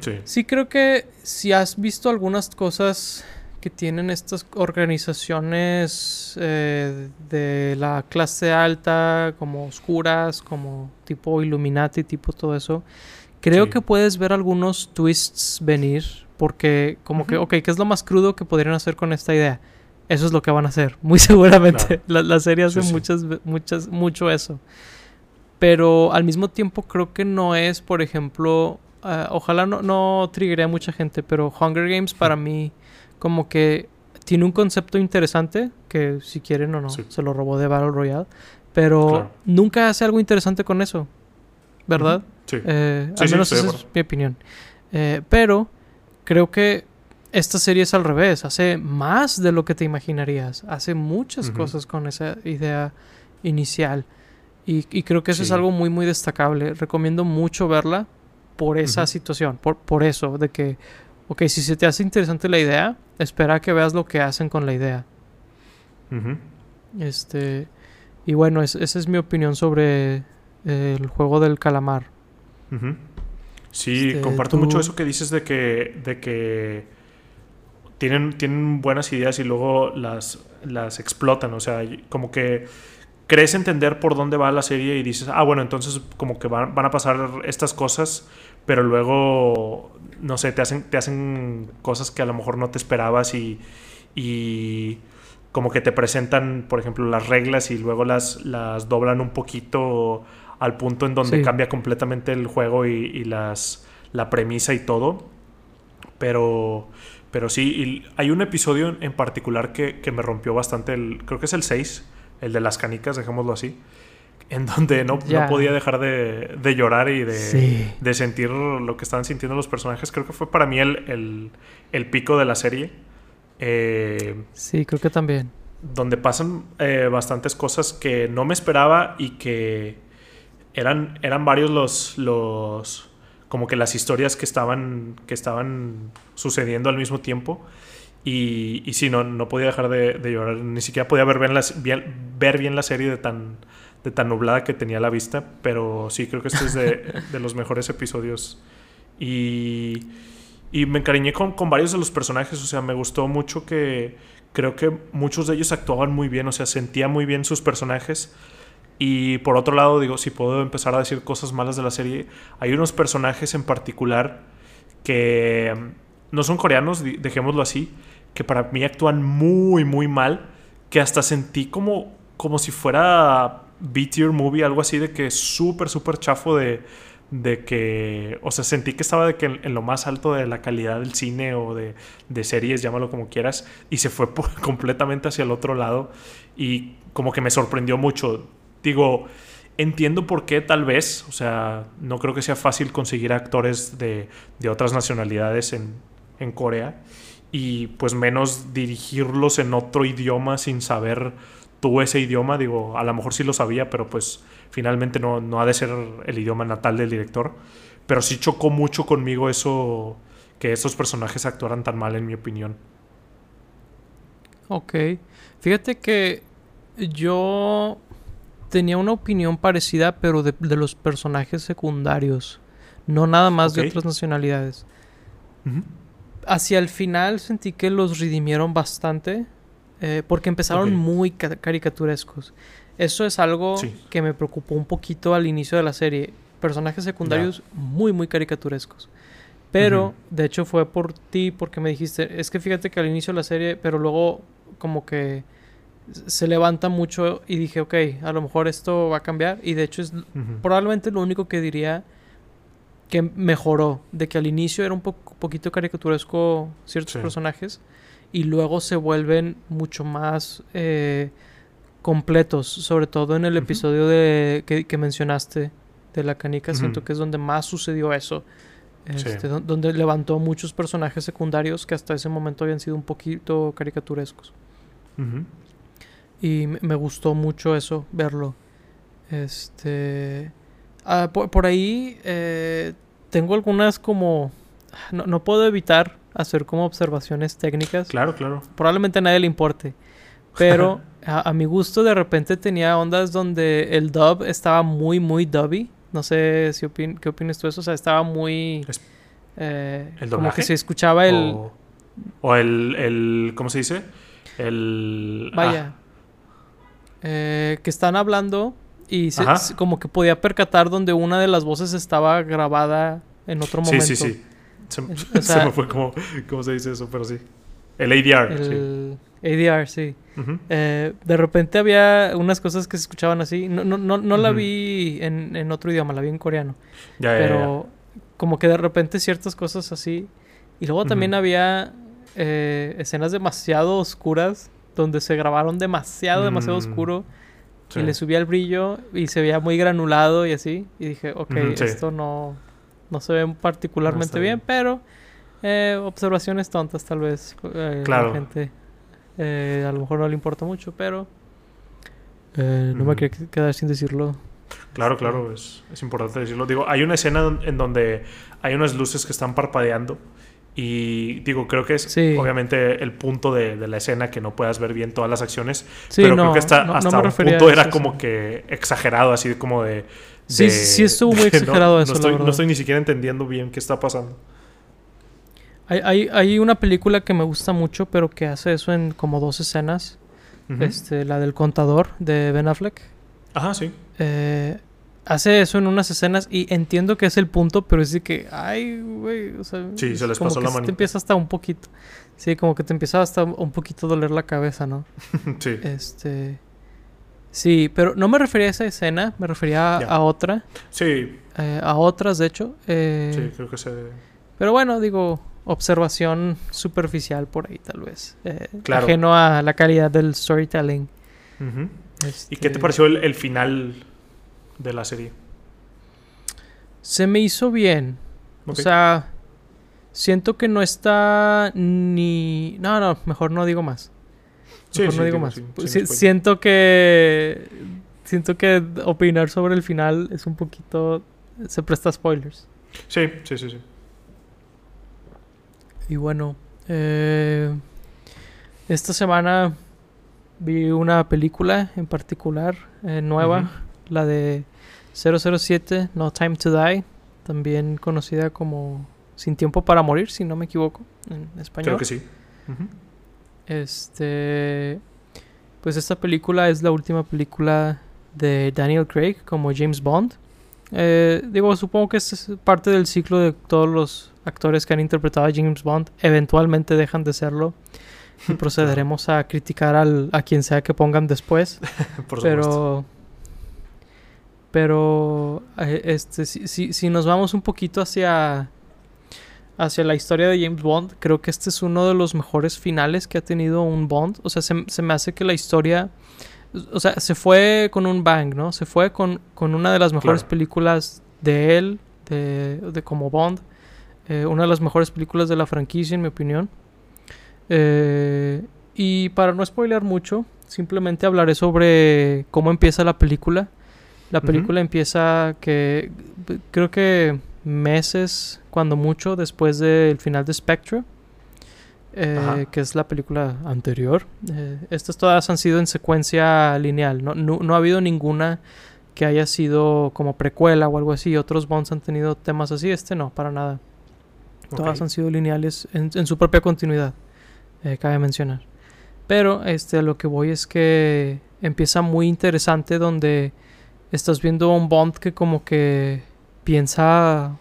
Speaker 2: sí.
Speaker 1: sí, creo que si has visto algunas cosas que tienen estas organizaciones eh, de la clase alta, como oscuras, como tipo Illuminati, tipo todo eso, creo que puedes ver algunos twists venir, porque como que, ok, ¿qué es lo más crudo que podrían hacer con esta idea? eso es lo que van a hacer. Muy seguramente. La, serie hace muchas, muchas, mucho eso. Pero al mismo tiempo creo que no es, por ejemplo, ah, ojalá no, no triggeré a mucha gente, pero Hunger Games para mí como que tiene un concepto interesante, que si quieren o no, se lo robó de Battle Royale, pero nunca hace algo interesante con eso, ¿verdad?
Speaker 2: Sí.
Speaker 1: Eh, al menos esa es mi opinión. Eh, pero creo que esta serie es al revés, hace más de lo que te imaginarías, hace muchas cosas con esa idea inicial. Y, creo que eso es algo muy, muy destacable. Recomiendo mucho verla por esa situación, por, por eso, de que, ok, si se te hace interesante la idea, espera que veas lo que hacen con la idea. Este, y bueno, esa es mi opinión sobre el juego del calamar.
Speaker 2: Sí, este, comparto mucho eso que dices de que, de que tienen, tienen buenas ideas y luego las, las explotan. O sea, como que crees entender por dónde va la serie y dices, ah, bueno, entonces como que van, van, a pasar estas cosas, pero luego, no sé, te hacen, te hacen cosas que a lo mejor no te esperabas y, y como que te presentan, por ejemplo, las reglas y luego las, las doblan un poquito al punto en donde cambia completamente el juego y, y, las, la premisa y todo. Pero, pero sí, hay un episodio en particular que, me rompió bastante, el, creo que es el 6, el de las canicas, dejémoslo así, en donde no, no podía dejar de, llorar y de, de, sentir lo que estaban sintiendo los personajes. Creo que fue para mí el, el, pico de la serie. Eh,
Speaker 1: sí, creo que también.
Speaker 2: Donde pasan eh, bastantes cosas que no me esperaba y que eran, eran varios los, los como que las historias que estaban, que estaban sucediendo al mismo tiempo. Y, y sí, no, no podía dejar de, llorar. Ni siquiera podía ver bien, bien, ver bien la serie de tan, de tan nublada que tenía la vista. Pero sí, creo que este es de, de los mejores episodios. Y, y me encariñé con, con, varios de los personajes. O sea, me gustó mucho que creo que muchos de ellos actuaban muy bien. O sea, sentía muy bien sus personajes. Y por otro lado, digo, si puedo empezar a decir cosas malas de la serie, hay unos personajes en particular que no son coreanos, dejémoslo así, que para mí actúan muy, muy mal, que hasta sentí como, como si fuera B-tier movie, algo así de que súper, súper chafo de, de que, o sea, sentí que estaba de que en, lo más alto de la calidad del cine o de, de series, llámalo como quieras, y se fue completamente hacia el otro lado y como que me sorprendió mucho. Digo, entiendo por qué tal vez, o sea, no creo que sea fácil conseguir actores de, de otras nacionalidades en, en Corea y pues menos dirigirlos en otro idioma sin saber tú ese idioma, digo, a lo mejor sí lo sabía, pero pues finalmente no, no ha de ser el idioma natal del director. Pero sí chocó mucho conmigo eso, que esos personajes actuaran tan mal, en mi opinión.
Speaker 1: Ok. Fíjate que yo tenía una opinión parecida, pero de, los personajes secundarios. No nada más de otras nacionalidades. Hacia el final sentí que los redimieron bastante. Eh, porque empezaron muy caricaturescos. Eso es algo que me preocupó un poquito al inicio de la serie. Personajes secundarios muy, muy caricaturescos. Pero, de hecho, fue por ti, porque me dijiste, es que fíjate que al inicio de la serie, pero luego como que se levanta mucho y dije, ok, a lo mejor esto va a cambiar. Y de hecho es probablemente lo único que diría que mejoró, de que al inicio era un poquito caricaturesco ciertos personajes y luego se vuelven mucho más... Eh, completos, sobre todo en el episodio de, que, mencionaste de la canica, siento que es donde más sucedió eso. Este, donde levantó muchos personajes secundarios que hasta ese momento habían sido un poquito caricaturescos. Y me gustó mucho eso, verlo. Este. Ah, por, ahí eh, tengo algunas como. No, no, puedo evitar hacer como observaciones técnicas.
Speaker 2: Claro, claro.
Speaker 1: Probablemente a nadie le importe. Pero a, mi gusto de repente tenía ondas donde el dub estaba muy, muy dubby. No sé si qué opinas tú de eso. O sea, estaba muy... Eh, ¿El como que se escuchaba el...
Speaker 2: O, el, el, ¿Cómo se dice? El...
Speaker 1: Vaya. Ah. Eh, que están hablando y como que podía percatar donde una de las voces estaba grabada en otro momento.
Speaker 2: Sí, sí, sí. Se, me fue como... ¿Cómo se dice eso? Pero sí. El ADR.
Speaker 1: El ADR, sí. Eh, de repente había unas cosas que se escuchaban así. No, no, no, no la vi en, en, otro idioma, la vi en coreano. pero como que de repente ciertas cosas así. Y luego también había eh, escenas demasiado oscuras donde se grabaron demasiado, demasiado mm, oscuro. Y le subía el brillo y se veía muy granulado y así. Y dije, ok, esto no, no se ve particularmente bien, pero eh, observaciones tontas tal vez. claro. La gente eh, a lo mejor no le importa mucho, pero eh, no me quería quedar sin decirlo.
Speaker 2: Claro, claro, es, es, importante decirlo. Digo, hay una escena en donde hay unas luces que están parpadeando. Y digo, creo que es obviamente el punto de, de, la escena que no puedas ver bien todas las acciones. pero creo que hasta, hasta un punto era como que exagerado, así como de.
Speaker 1: Sí, sí, estuvo muy exagerado
Speaker 2: no,
Speaker 1: eso.
Speaker 2: No estoy, no estoy ni siquiera entendiendo bien qué está pasando.
Speaker 1: Hay, hay, una película que me gusta mucho, pero que hace eso en como dos escenas. este, la del contador de Ben Affleck.
Speaker 2: Ajá, sí.
Speaker 1: Eh, hace eso en unas escenas y entiendo que es el punto, pero es de que, ay, güey, o sea,
Speaker 2: sí, se les pasó la mano.
Speaker 1: Te empieza hasta un poquito, sí, como que te empieza hasta un poquito a doler la cabeza, ¿no?
Speaker 2: sí.
Speaker 1: Este, sí, pero no me refería a esa escena, me refería a, otra.
Speaker 2: Sí.
Speaker 1: Eh, a otras, de hecho. Eh,
Speaker 2: sí, creo que se.
Speaker 1: Pero bueno, digo, observación superficial por ahí, tal vez. Eh, Ajeno a la calidad del storytelling.
Speaker 2: ¿Y qué te este, pareció el, final de la serie?
Speaker 1: Se me hizo bien. O sea, siento que no está ni. No, no, mejor no digo más. Mejor no digo más. siento que. Siento que opinar sobre el final es un poquito. Se presta spoilers.
Speaker 2: Sí, sí, sí, sí.
Speaker 1: Y bueno, eh, esta semana vi una película en particular eh, nueva, la de 007, No Time to Die, también conocida como Sin Tiempo para Morir, si no me equivoco, en español.
Speaker 2: Creo que sí.
Speaker 1: Este, pues esta película es la última película de Daniel Craig como James Bond. Eh, digo, supongo que es parte del ciclo de todos los actores que han interpretado a James Bond eventualmente dejan de serlo. Y procederemos a criticar al, a quien sea que pongan después.
Speaker 2: Por
Speaker 1: pero. Pero. eh, Este, si, si, si nos vamos un poquito hacia. Hacia la historia de James Bond, creo que este es uno de los mejores finales que ha tenido un Bond. O sea, se, se me hace que la historia. O sea, se fue con un bang, ¿no? Se fue con, con una de las mejores
Speaker 2: Claro.
Speaker 1: películas de él, de, de como Bond. Eh, una de las mejores películas de la franquicia, en mi opinión. Eh, y para no spoilear mucho, simplemente hablaré sobre cómo empieza la película. La película empieza que creo que meses, cuando mucho, después del final de Spectre, eh, que es la película anterior. Eh, estas todas han sido en secuencia lineal. No, no, no ha habido ninguna que haya sido como precuela o algo así. Otros Bonds han tenido temas así. Este no, para nada. Todas han sido lineales en, en su propia continuidad, eh, cabe mencionar. Pero este, a lo que voy es que empieza muy interesante donde estás viendo a un Bond que como que piensa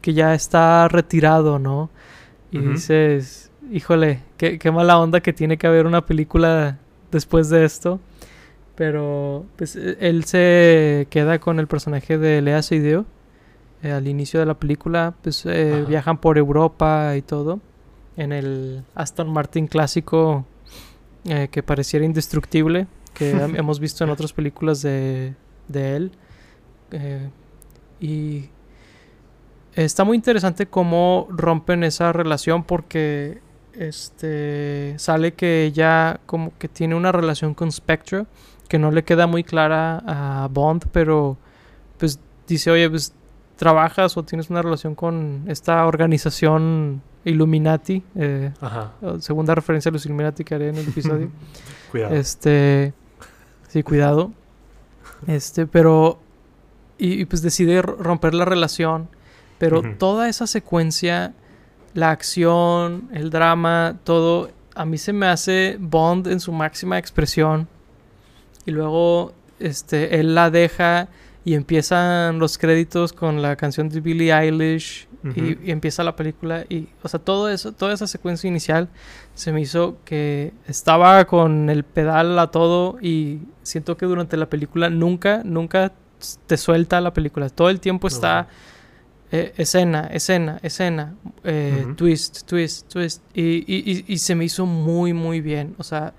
Speaker 1: que ya está retirado, ¿no? Y dices, híjole, qué, qué mala onda que tiene que haber una película después de esto. Pero pues e- él se queda con el personaje de Lea Seydoux eh, al inicio de la película, pues eh, viajan por Europa y todo. En el Aston Martin clásico eh, que pareciera indestructible, que hem- hemos visto en otras películas de, de él. Eh, y está muy interesante cómo rompen esa relación porque este sale que ella como que tiene una relación con Spectre que no le queda muy clara a Bond, pero pues dice, oye, pues trabajas o tienes una relación con esta organización Illuminati, eh,
Speaker 2: Ajá.
Speaker 1: segunda referencia a los Illuminati que haré en el episodio.
Speaker 2: Cuidado.
Speaker 1: Este. Sí, cuidado. Este, pero. Y, y pues decide romper la relación. Pero
Speaker 2: Ujú.
Speaker 1: toda esa secuencia, la acción, el drama, todo, a mí se me hace Bond en su máxima expresión. Y luego, este, él la deja y empiezan los créditos con la canción de Billie Eilish. y empieza la película. Y, o sea, todo eso, toda esa secuencia inicial se me hizo que estaba con el pedal a todo y siento que durante la película nunca, nunca te suelta la película. Todo el tiempo está eh, escena, escena, escena, eh,
Speaker 2: Ujú.
Speaker 1: twist, twist, twist. Y, y- y- y se me hizo muy, muy bien. O sea,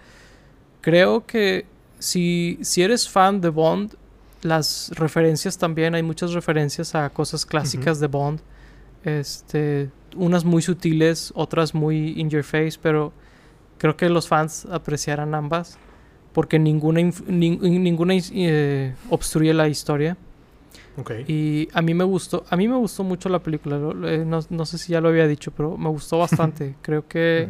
Speaker 1: creo que si, si eres fan de Bond, las referencias también, hay muchas referencias a cosas clásicas de Bond. Este, unas muy sutiles, otras muy in your face, pero creo que los fans apreciarán ambas porque ninguna nin- ninguna eh, obstruye la historia. Y a mí me gustó, a mí me gustó mucho la película. eh, no, no sé si ya lo había dicho, pero me gustó bastante. Creo que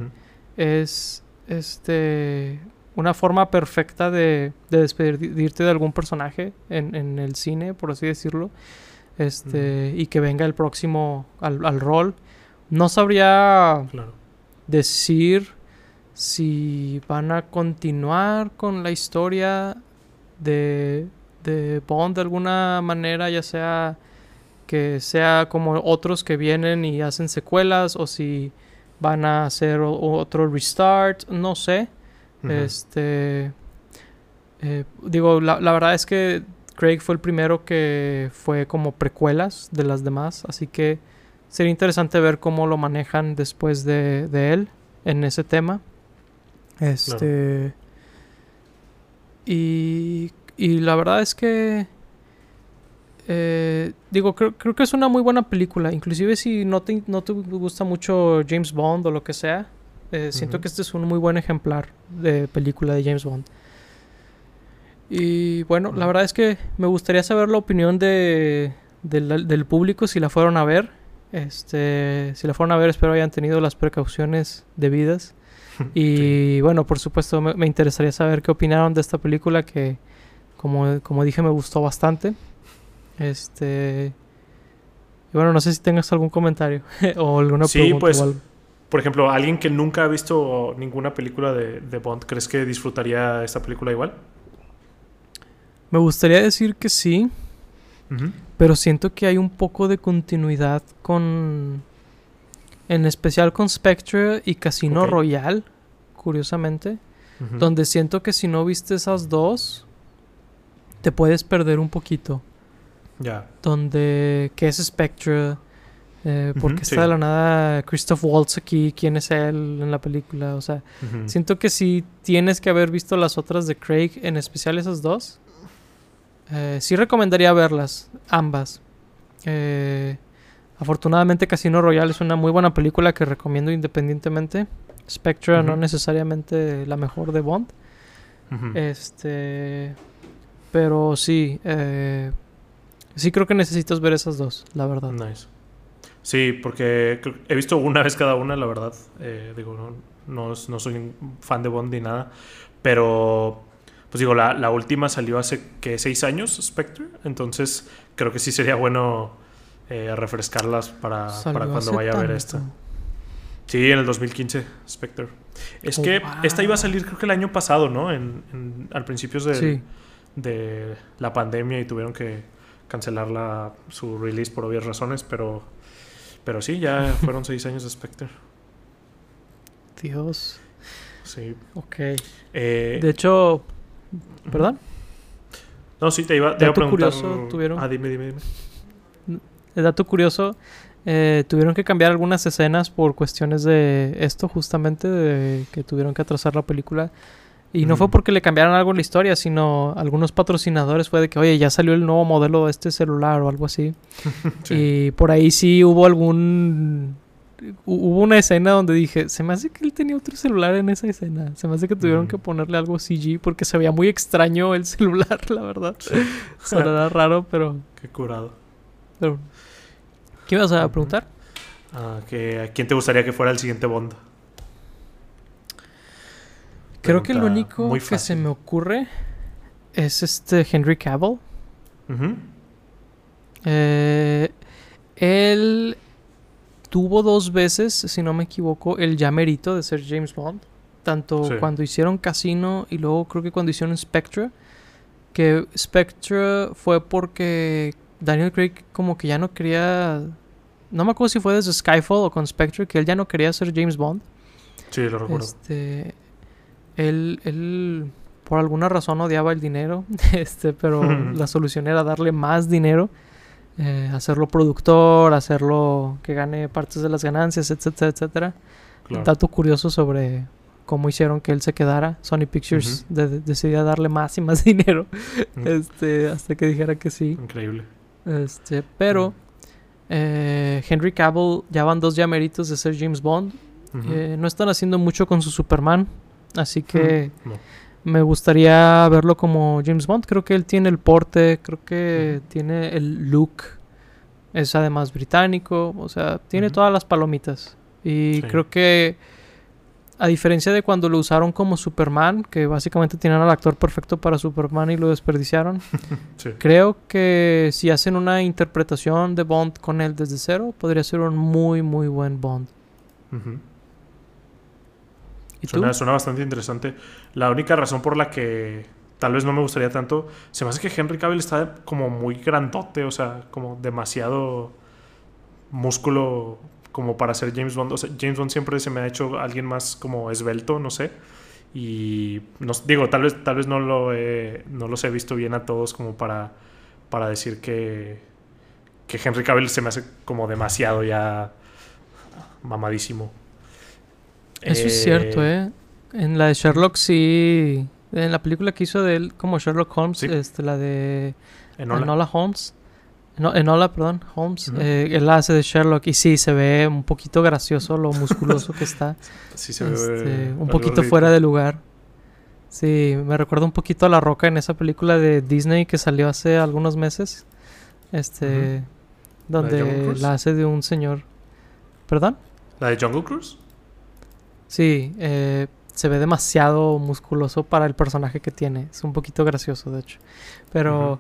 Speaker 1: es este una forma perfecta de, de despedirte de algún personaje en, en el cine, por así decirlo. Este, y que venga el próximo al, al rol. No sabría
Speaker 2: Claro.
Speaker 1: decir si van a continuar con la historia de, de Bond de alguna manera, ya sea que sea como otros que vienen y hacen secuelas o si van a hacer otro restart, no sé. Este eh, digo, la, la verdad es que Craig fue el primero que fue como precuelas de las demás, así que sería interesante ver cómo lo manejan después de, de él en ese tema. Este. Y, y la verdad es que. eh, digo, creo, creo que es una muy buena película. Inclusive si no te, no te gusta mucho James Bond o lo que sea. eh, siento que este es un muy buen ejemplar de película de James Bond. Y bueno, la verdad es que me gustaría saber la opinión de, del, del público si la fueron a ver. Este, si la fueron a ver, espero hayan tenido las precauciones debidas. Y bueno, por supuesto, me, me interesaría saber qué opinaron de esta película que, como, como dije, me gustó bastante. Este. Y bueno, no sé si tengas algún comentario o alguna
Speaker 2: Sí,
Speaker 1: pregunta
Speaker 2: pues,
Speaker 1: o algo.
Speaker 2: Por ejemplo, alguien que nunca ha visto ninguna película de, de Bond, ¿crees que disfrutaría esta película igual?
Speaker 1: Me gustaría decir que sí, pero siento que hay un poco de continuidad con, En especial con Spectre y Casino. Royale, curiosamente. Donde siento que si no viste esas dos, te puedes perder un poquito.
Speaker 2: Ya.
Speaker 1: Donde, ¿qué es Spectre? Eh, ¿Por
Speaker 2: Ujú,
Speaker 1: qué
Speaker 2: sí.
Speaker 1: está de la nada Christoph Waltz aquí? ¿Quién es él en la película? O sea, siento que si tienes que haber visto las otras de Craig, en especial esas dos, eh, sí recomendaría verlas, ambas. Eh, afortunadamente Casino Royale es una muy buena película que recomiendo independientemente. Spectre no necesariamente la mejor de Bond. Este. Pero sí. eh, sí creo que necesitas ver esas dos, la verdad.
Speaker 2: Nice. Sí, porque he visto una vez cada una, la verdad. Eh, digo, no, no, no soy fan de Bond ni nada. Pero, pues digo, la, la última salió hace que seis años, Spectre. Entonces, creo que sí sería bueno eh, refrescarlas para, cuando vaya a ver esta. Sí, en el 2015, Spectre. Es
Speaker 1: Oh,
Speaker 2: que
Speaker 1: wow.
Speaker 2: esta iba a salir creo que el año pasado, ¿no? En, en- al principio del,
Speaker 1: Sí.
Speaker 2: De la pandemia y tuvieron que cancelar la, su release por obvias razones, pero, pero sí, ya fueron seis años de Spectre.
Speaker 1: Dios.
Speaker 2: Sí.
Speaker 1: Ok.
Speaker 2: Eh,
Speaker 1: De hecho. ¿Perdón?
Speaker 2: no, sí, te iba, te iba a preguntar.
Speaker 1: curioso, tuvieron-
Speaker 2: Ah, dime, dime, dime.
Speaker 1: El dato curioso. eh, tuvieron que cambiar algunas escenas por cuestiones de esto, justamente, de que tuvieron que atrasar la película. Y no fue porque le cambiaran algo en la historia, sino algunos patrocinadores fue de que, oye, ya salió el nuevo modelo de este celular o algo así.
Speaker 2: Sí.
Speaker 1: Y por ahí sí hubo algún... hu- Hubo una escena donde dije, se me hace que él tenía otro celular en esa escena. Se me hace que tuvieron
Speaker 2: Mm.
Speaker 1: que ponerle algo CG porque se veía muy extraño el celular, la verdad.
Speaker 2: Sí.
Speaker 1: Sonará raro, pero,
Speaker 2: Qué curado.
Speaker 1: pero... ¿Qué ibas a preguntar?
Speaker 2: Ah, que, ¿A quién te gustaría que fuera el siguiente Bond?
Speaker 1: Creo que lo único
Speaker 2: muy
Speaker 1: que se me ocurre es este Henry Cavill.
Speaker 2: Ujú.
Speaker 1: Eh, él tuvo dos veces, si no me equivoco, el ya merito de ser James Bond. Tanto
Speaker 2: Sí.
Speaker 1: cuando hicieron Casino y luego creo que cuando hicieron Spectre. Que Spectre fue porque Daniel Craig como que ya no quería... No me acuerdo si fue desde Skyfall o con Spectre, que él ya no quería ser James Bond.
Speaker 2: Sí, lo recuerdo.
Speaker 1: Este, él, él por alguna razón odiaba el dinero, este, pero la solución era darle más dinero, eh, hacerlo productor, hacerlo que gane partes de las ganancias, etcétera, etcétera.
Speaker 2: Claro.
Speaker 1: Dato curioso sobre cómo hicieron que él se quedara. Sony Pictures de- de- decidía darle más y más dinero, este, hasta que dijera que sí.
Speaker 2: Increíble.
Speaker 1: Este, pero eh, Henry Cavill ya van dos llameritos de ser James Bond. Eh, no están haciendo mucho con su Superman. Así que
Speaker 2: No.
Speaker 1: me gustaría verlo como James Bond. Creo que él tiene el porte, creo que tiene el look. Es además británico, o sea, tiene todas las palomitas. Y
Speaker 2: Sí.
Speaker 1: creo que, a diferencia de cuando lo usaron como Superman, que básicamente tenían al actor perfecto para Superman y lo desperdiciaron,
Speaker 2: Sí.
Speaker 1: creo que si hacen una interpretación de Bond con él desde cero, podría ser un muy, muy buen Bond.
Speaker 2: Suena, suena bastante interesante. La única razón por la que tal vez no me gustaría tanto, se me hace que Henry Cavill está como muy grandote, o sea, como demasiado músculo como para ser James Bond. O sea, James Bond siempre se me ha hecho alguien más como esbelto, no sé. Y no, digo, tal vez, tal vez no, lo he, no los he visto bien a todos como para, para decir que, que Henry Cavill se me hace como demasiado ya mamadísimo.
Speaker 1: Eso es cierto, ¿eh? En la de Sherlock sí... En la película que hizo de él como Sherlock Holmes,
Speaker 2: Sí.
Speaker 1: este, la de
Speaker 2: Enola.
Speaker 1: Enola Holmes. No, Enola, perdón, Holmes. Eh, él la hace de Sherlock y sí, se ve un poquito gracioso lo musculoso que está.
Speaker 2: Sí, se ve
Speaker 1: Este, un poquito
Speaker 2: ridículo.
Speaker 1: fuera de lugar. Sí, me recuerda un poquito a La Roca en esa película de Disney que salió hace algunos meses. Este...
Speaker 2: ¿La
Speaker 1: Donde
Speaker 2: Cruise?
Speaker 1: la hace de un señor... ¿Perdón?
Speaker 2: ¿La de Jungle Cruise?
Speaker 1: Sí, eh, se ve demasiado musculoso para el personaje que tiene. Es un poquito gracioso, de hecho. Pero,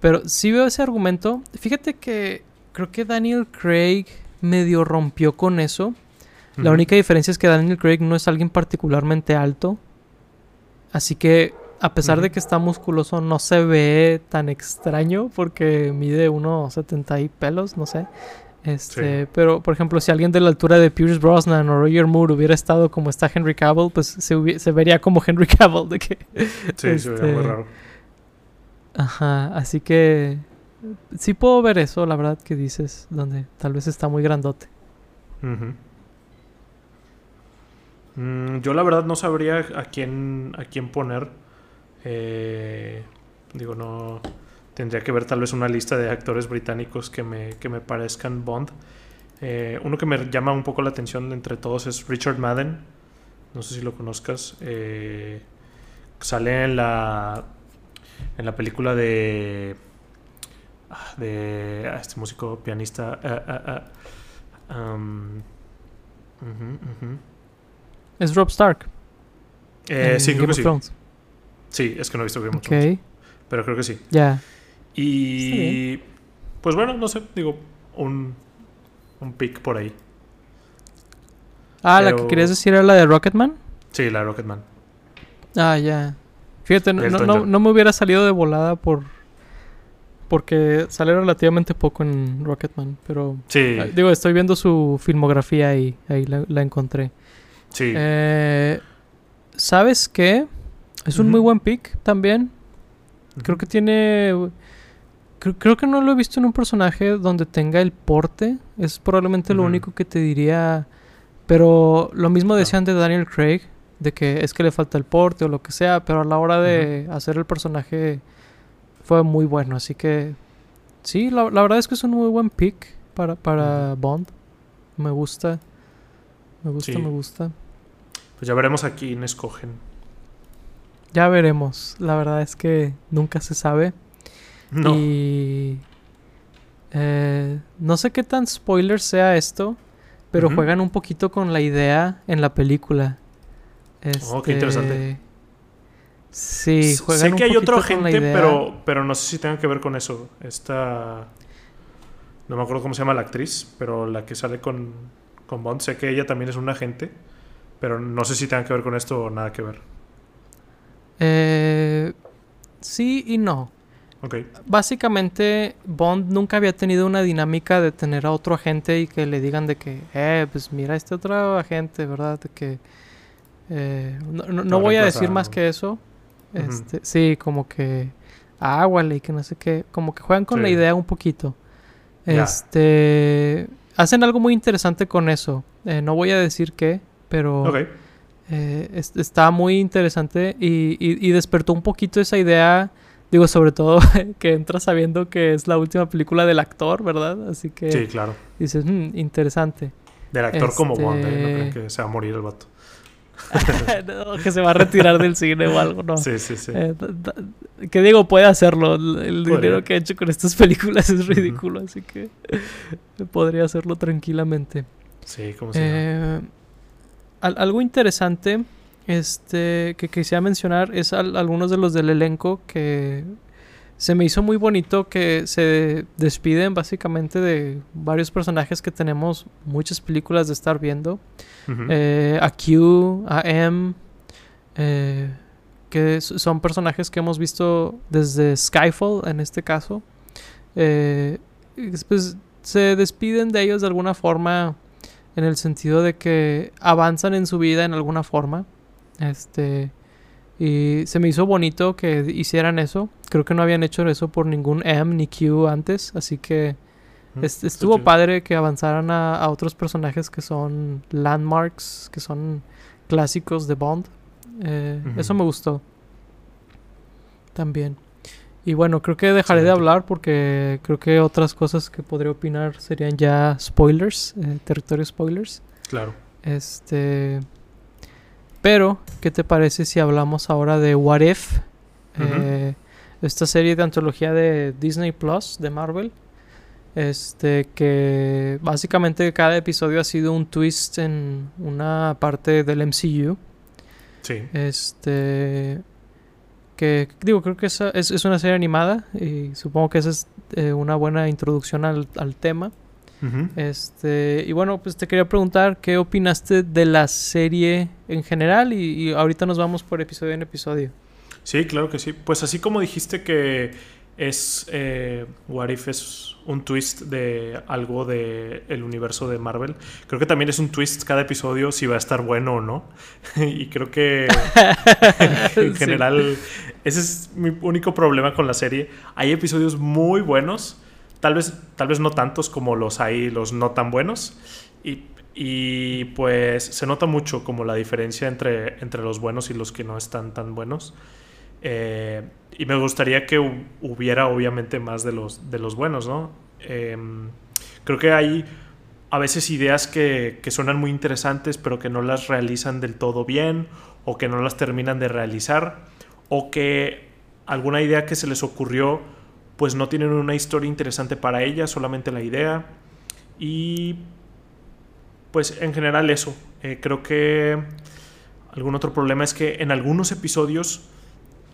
Speaker 1: pero sí veo ese argumento. Fíjate que creo que Daniel Craig medio rompió con eso. La única diferencia es que Daniel Craig no es alguien particularmente alto. Así que, a pesar de que está musculoso, no se ve tan extraño porque mide 1,70 y pelos, no sé. Este, pero por ejemplo, si alguien de la altura de Pierce Brosnan o Roger Moore hubiera estado como está Henry Cavill, pues se, se vería como Henry Cavill de que
Speaker 2: Sí, se vería muy este, raro.
Speaker 1: Ajá, así que sí puedo ver eso, la verdad que dices, donde tal vez está muy grandote.
Speaker 2: Mm, yo la verdad no sabría a quién a quién poner. Eh, digo, no Tendría que ver tal vez una lista de actores británicos que me, que me parezcan Bond. Eh, uno que me llama un poco la atención entre todos es Richard Madden. No sé si lo conozcas. Eh, sale en la, en la película de, ah, de ah, este músico pianista. Ah, um,
Speaker 1: es Rob Stark.
Speaker 2: Eh, sí, creo que sí. Sí, es que no he visto Game of Thrones. Pero creo que sí.
Speaker 1: Ya.
Speaker 2: Y pues bueno, no sé, digo, un, un pick por ahí.
Speaker 1: Ah, la que querías decir era la de Rocketman.
Speaker 2: Sí, la de Rocketman.
Speaker 1: Ah, ya. Fíjate, no, no, me hubiera salido de volada por... Porque sale relativamente poco en Rocketman, pero...
Speaker 2: Sí.
Speaker 1: Ah, digo, estoy viendo su filmografía y ahí la, encontré.
Speaker 2: Sí.
Speaker 1: Eh, ¿Sabes qué? Es un muy buen pick también. Creo que tiene Creo, que no lo he visto en un personaje donde tenga el porte. Es probablemente lo único que te diría. Pero lo mismo decían de Daniel Craig, de que es que le falta el porte o lo que sea, pero a la hora de hacer el personaje fue muy bueno. Así que sí, la, verdad es que es un muy buen pick para, para Bond. Me gusta. Me gusta, me gusta.
Speaker 2: Pues ya veremos a quién escogen.
Speaker 1: Ya veremos. La verdad es que nunca se sabe. No. Y. Eh, no sé qué tan spoiler sea esto, pero juegan un poquito con la idea en la película.
Speaker 2: oh, qué interesante.
Speaker 1: Este, sí,
Speaker 2: juegan Sé que hay otra gente, pero, pero no sé si tenga que ver con eso. Esta. No me acuerdo cómo se llama la actriz, pero la que sale con, con Bond. Sé que ella también es una agente, pero no sé si tenga que ver con esto o nada que ver.
Speaker 1: Eh, sí y no. Básicamente, Bond nunca había tenido una dinámica de tener a otro agente y que le digan de que, eh, pues mira este otro agente, ¿verdad? De que... Eh, no, voy a decir más que eso. Este, Sí, como que... Águale y que no sé qué. Como que juegan con la idea un poquito. Este... Hacen algo muy interesante con eso. Eh, no voy a decir qué, pero... Eh, está muy interesante y, y despertó un poquito esa idea Digo, sobre todo que entras sabiendo que es la última película del actor, ¿verdad? Así que...
Speaker 2: Sí, claro.
Speaker 1: Dices, mm, interesante.
Speaker 2: Del actor como Bond, ¿eh? No creen que se va a morir el vato.
Speaker 1: que se va a retirar del cine o algo, ¿no?
Speaker 2: Sí, sí, sí. Eh,
Speaker 1: que digo, puede hacerlo. El dinero que ha hecho con estas películas es ridículo, así que podría hacerlo tranquilamente.
Speaker 2: Sí, como se eh,
Speaker 1: Algo interesante este, que quisiera mencionar es algunos de los del elenco que se me hizo muy bonito que se despiden básicamente de varios personajes que tenemos muchas películas de estar viendo. Eh, a Q, a M, eh, que son personajes que hemos visto desde Skyfall en este caso. Eh, pues se despiden de ellos de alguna forma en el sentido de que avanzan en su vida en alguna forma. Este. Y se me hizo bonito que hicieran eso. Creo que no habían hecho eso por ningún M ni Q antes. Así que estuvo padre que avanzaran a, otros personajes que son landmarks, que son clásicos de Bond. Eh, eso me gustó. También. Y bueno, creo que dejaré de hablar porque creo que otras cosas que podría opinar serían ya spoilers, eh, territorio spoilers.
Speaker 2: Claro.
Speaker 1: Este. Pero, ¿qué te parece si hablamos ahora de What If? Eh, esta serie de antología de Disney Plus, de Marvel. Este, que básicamente cada episodio ha sido un twist en una parte del MCU.
Speaker 2: Sí.
Speaker 1: Este. Que digo, creo que esa es, una serie animada y supongo que esa es eh, una buena introducción al, al tema. Este, y bueno, pues te quería preguntar qué opinaste de la serie en general y, ahorita nos vamos por episodio en episodio.
Speaker 2: Sí, claro que sí. Pues así como dijiste que es eh, What If es un twist de algo del el universo de Marvel. Creo que también es un twist cada episodio si va a estar bueno o no. y creo que en general ese es mi único problema con la serie. Hay episodios muy buenos, tal vez, tal vez no tantos como los hay los no tan buenos. Y, y pues se nota mucho como la diferencia entre, entre los buenos y los que no están tan buenos. Eh, y me gustaría que hubiera obviamente más de los, de los buenos, ¿no? Em, creo que hay a veces ideas que, que, suenan muy interesantes pero que no las realizan del todo bien o que no las terminan de realizar o que alguna idea que se les ocurrió pues no tienen una historia interesante para ella, solamente la idea. Y pues en general eso. Eh, creo que algún otro problema es que en algunos episodios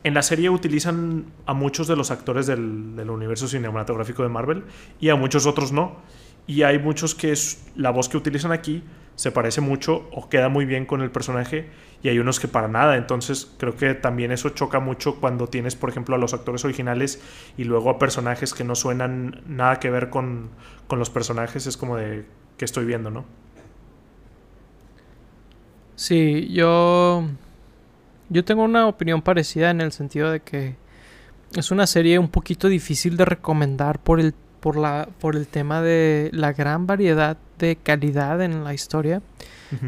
Speaker 2: en la serie utilizan a muchos de los actores del, universo cinematográfico de Marvel y a muchos otros no. Y hay muchos que es, la voz que utilizan aquí se parece mucho o queda muy bien con el personaje y hay unos que para nada. Entonces creo que también eso choca mucho cuando tienes, por ejemplo, a los actores originales y luego a personajes que no suenan nada que ver con, con los personajes. Es como de que estoy viendo, ¿no?
Speaker 1: Sí, yo yo tengo una opinión parecida en el sentido de que es una serie un poquito difícil de recomendar por el, por la, por el tema de la gran variedad de calidad en la historia.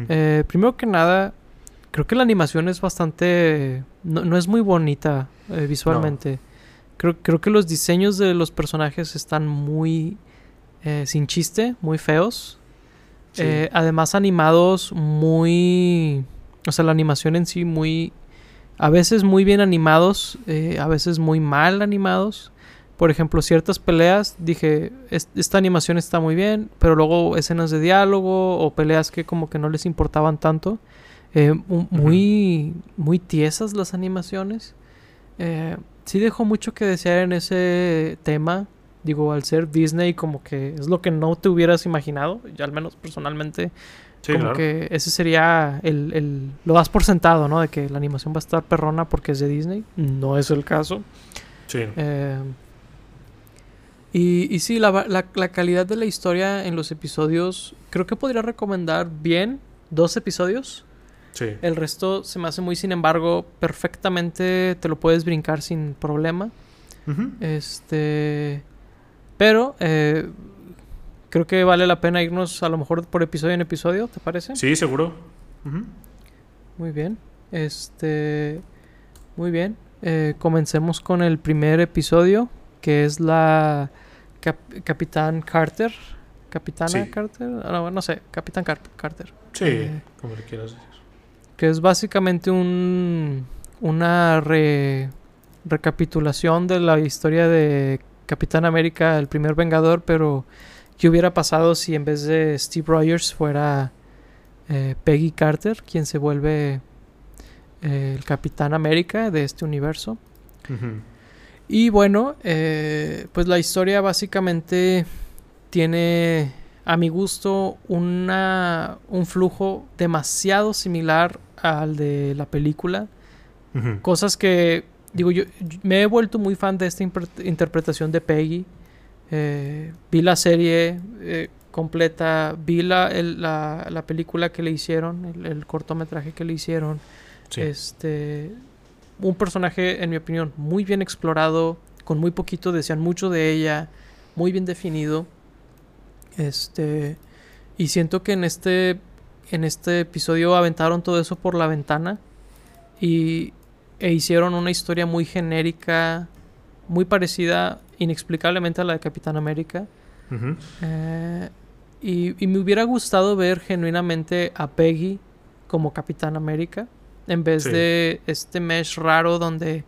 Speaker 1: Eh, primero que nada, creo que la animación es bastante... no, es muy bonita eh, visualmente. Creo, creo que los diseños de los personajes están muy... Eh, sin chiste, muy feos. además animados muy... O sea, la animación en sí muy a veces muy bien animados, a veces muy mal animados. Por ejemplo, ciertas peleas, dije, esta animación está muy bien, pero luego escenas de diálogo o peleas que como que no les importaban tanto. Eh, muy, muy tiesas las animaciones. Eh, sí dejó mucho que desear en ese tema. Digo, al ser Disney como que es lo que no te hubieras imaginado. Yo al menos personalmente como que ese sería el, el, Lo das por sentado, ¿no? De que la animación va a estar perrona porque es de Disney. No es el caso.
Speaker 2: Sí.
Speaker 1: Eh, y, y sí, la, la, calidad de la historia en los episodios... Creo que podría recomendar bien dos episodios.
Speaker 2: Sí.
Speaker 1: El resto se me hace muy, sin embargo, perfectamente te lo puedes brincar sin problema. Este... Pero... Eh, creo que vale la pena irnos a lo mejor por episodio en episodio, ¿te parece?
Speaker 2: Sí, seguro.
Speaker 1: Muy bien. Este. Muy bien. Eh, comencemos con el primer episodio, que es la Capitán Carter. ¿Capitana Carter? Ah, no, no sé, Capitán Carter.
Speaker 2: Sí, eh, como le quieras decir.
Speaker 1: Que es básicamente un. Una recapitulación de la historia de Capitán América, el primer Vengador, pero ¿Qué hubiera pasado si en vez de Steve Rogers fuera eh, Peggy Carter quien se vuelve eh, el Capitán América de este universo? Y bueno, eh, pues la historia básicamente tiene a mi gusto una, un flujo demasiado similar al de la película. Cosas que, digo, yo, me he vuelto muy fan de esta interpretación de Peggy. Eh, vi la serie eh, completa, vi la, la, película que le hicieron, el, cortometraje que le hicieron. Este, un personaje, en mi opinión, muy bien explorado, con muy poquito, decían mucho de ella, muy bien definido. Este, y siento que en este, en este episodio aventaron todo eso por la ventana y, e hicieron una historia muy genérica, muy parecida inexplicablemente a la de Capitán América. Eh, y, me hubiera gustado ver genuinamente a Peggy como Capitán América en vez de este mesh raro donde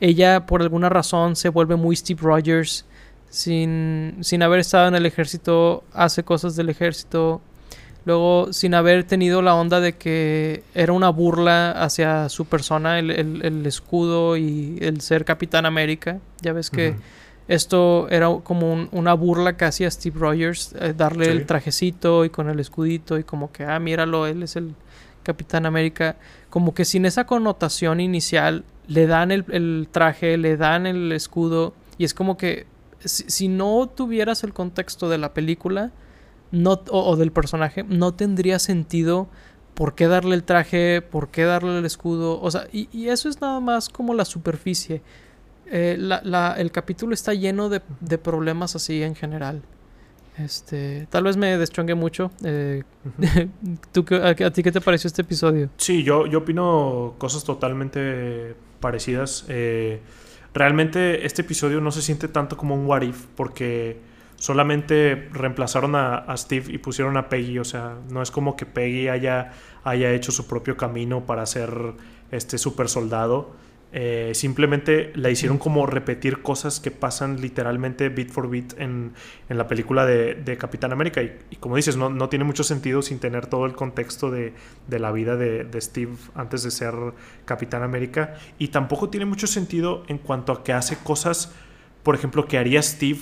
Speaker 1: ella por alguna razón se vuelve muy Steve Rogers sin, sin haber estado en el ejército, hace cosas del ejército, Luego, sin haber tenido la onda de que era una burla hacia su persona, el, escudo y el ser Capitán América. Ya ves que esto era como una burla casi a Steve Rogers, eh, darle el trajecito y con el escudito y como que, ah, míralo, él es el Capitán América. Como que sin esa connotación inicial, le dan el, traje, le dan el escudo Y es como que si, no tuvieras el contexto de la película no, o, del personaje, no tendría sentido por qué darle el traje, por qué darle el escudo. O sea, y, eso es nada más como la superficie. Eh, el capítulo está lleno de, de problemas así en general. Este, tal vez me deschongue mucho. Eh, ¿tú, a, ti qué te pareció este episodio?
Speaker 2: Sí, yo, yo opino cosas totalmente parecidas. Eh, realmente este episodio no se siente tanto como un what if porque solamente reemplazaron a, Steve y pusieron a Peggy. O sea, no es como que Peggy haya, haya hecho su propio camino para ser este super soldado. Eh, simplemente la hicieron como repetir cosas que pasan literalmente bit for bit en, la película de, Capitán América. Y, como dices, no, no, tiene mucho sentido sin tener todo el contexto de, la vida de, Steve antes de ser Capitán América. Y tampoco tiene mucho sentido en cuanto a que hace cosas, por ejemplo, que haría Steve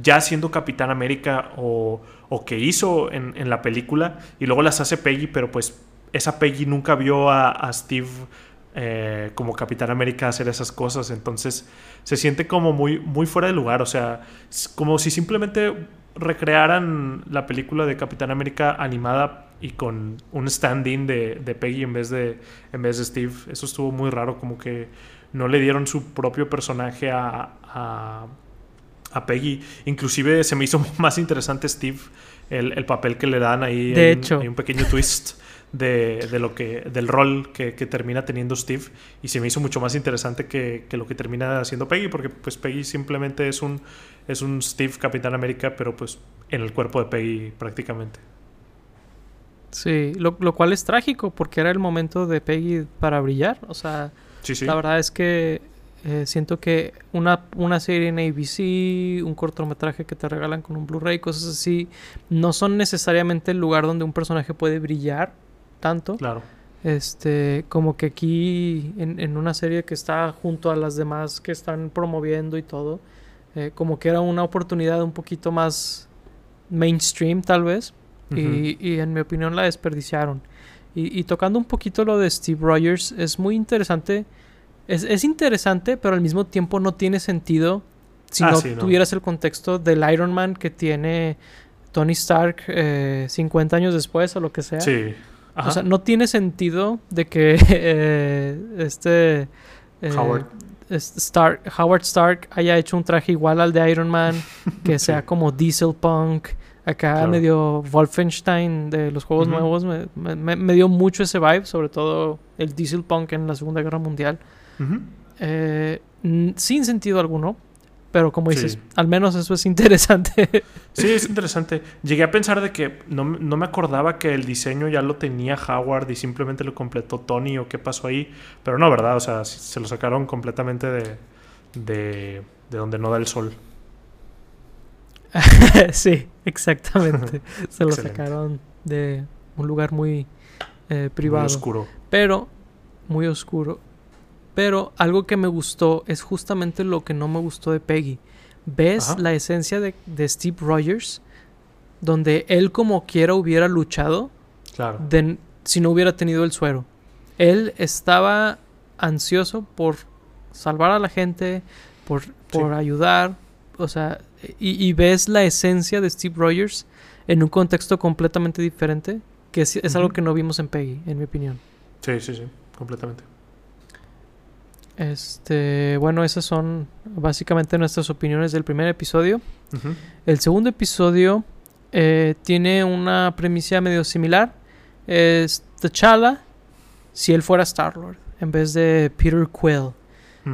Speaker 2: ya siendo Capitán América o, que hizo en, la película y luego las hace Peggy, pero pues esa Peggy nunca vio a, a Steve eh, como Capitán América hacer esas cosas. Entonces se siente como muy, muy fuera de lugar. O sea, como si simplemente recrearan la película de Capitán América animada y con un stand-in de, Peggy en vez de, en vez de Steve. Eso estuvo muy raro, como que no le dieron su propio personaje a, a, Peggy. Inclusive se me hizo más interesante Steve, el, papel que le dan ahí.
Speaker 1: De hecho.
Speaker 2: hay un pequeño twist de, de, lo que, del rol que, que, termina teniendo Steve y se me hizo mucho más interesante que, que, lo que termina haciendo Peggy, porque pues Peggy simplemente es un, es un Steve Capitán América, pero pues en el cuerpo de Peggy prácticamente.
Speaker 1: Sí, lo, lo cual es trágico porque era el momento de Peggy para brillar, o sea, la verdad es que eh, siento que una, una serie en ABC, un cortometraje que te regalan con un Blu-ray, cosas así, no son necesariamente el lugar donde un personaje puede brillar tanto.
Speaker 2: Claro.
Speaker 1: Este, como que aquí en, una serie que está junto a las demás que están promoviendo y todo, eh, como que era una oportunidad un poquito más mainstream tal vez. y, en mi opinión la desperdiciaron. Y, tocando un poquito lo de Steve Rogers, es muy interesante. Es, interesante, pero al mismo tiempo no tiene sentido si ah, no, tuvieras el contexto del Iron Man que tiene Tony Stark 50 eh, años después o lo que sea.
Speaker 2: Sí.
Speaker 1: O sea, no tiene sentido de que eh, este
Speaker 2: eh, Howard.
Speaker 1: Stark, Howard Stark haya hecho un traje igual al de Iron Man, que sea como Diesel Punk, acá medio Wolfenstein de los juegos nuevos, me, dio mucho ese vibe, sobre todo el Diesel Punk en la Segunda Guerra Mundial. Eh, sin sentido alguno, pero como dices, al menos eso es interesante.
Speaker 2: Sí, es interesante. Llegué a pensar de que no, me acordaba que el diseño ya lo tenía Howard y simplemente lo completó Tony o qué pasó ahí. Pero no, ¿verdad? O sea, se lo sacaron completamente de, de, donde no da el sol.
Speaker 1: sí, exactamente. se lo sacaron de un lugar muy eh, privado. Muy
Speaker 2: oscuro.
Speaker 1: Pero, muy oscuro. Pero algo que me gustó es justamente lo que no me gustó de Peggy. ¿Ves la esencia de, Steve Rogers? Donde él como quiera hubiera luchado.
Speaker 2: Claro.
Speaker 1: si no hubiera tenido el suero. Él estaba ansioso por salvar a la gente, por, por ayudar. O sea, y, ves la esencia de Steve Rogers en un contexto completamente diferente. Que es, algo que no vimos en Peggy, en mi opinión.
Speaker 2: Sí, sí, sí, completamente.
Speaker 1: Este, bueno, esas son básicamente nuestras opiniones del primer episodio. El segundo episodio eh, tiene una premisa medio similar. Es T'Challa si él fuera Star-Lord en vez de Peter Quill.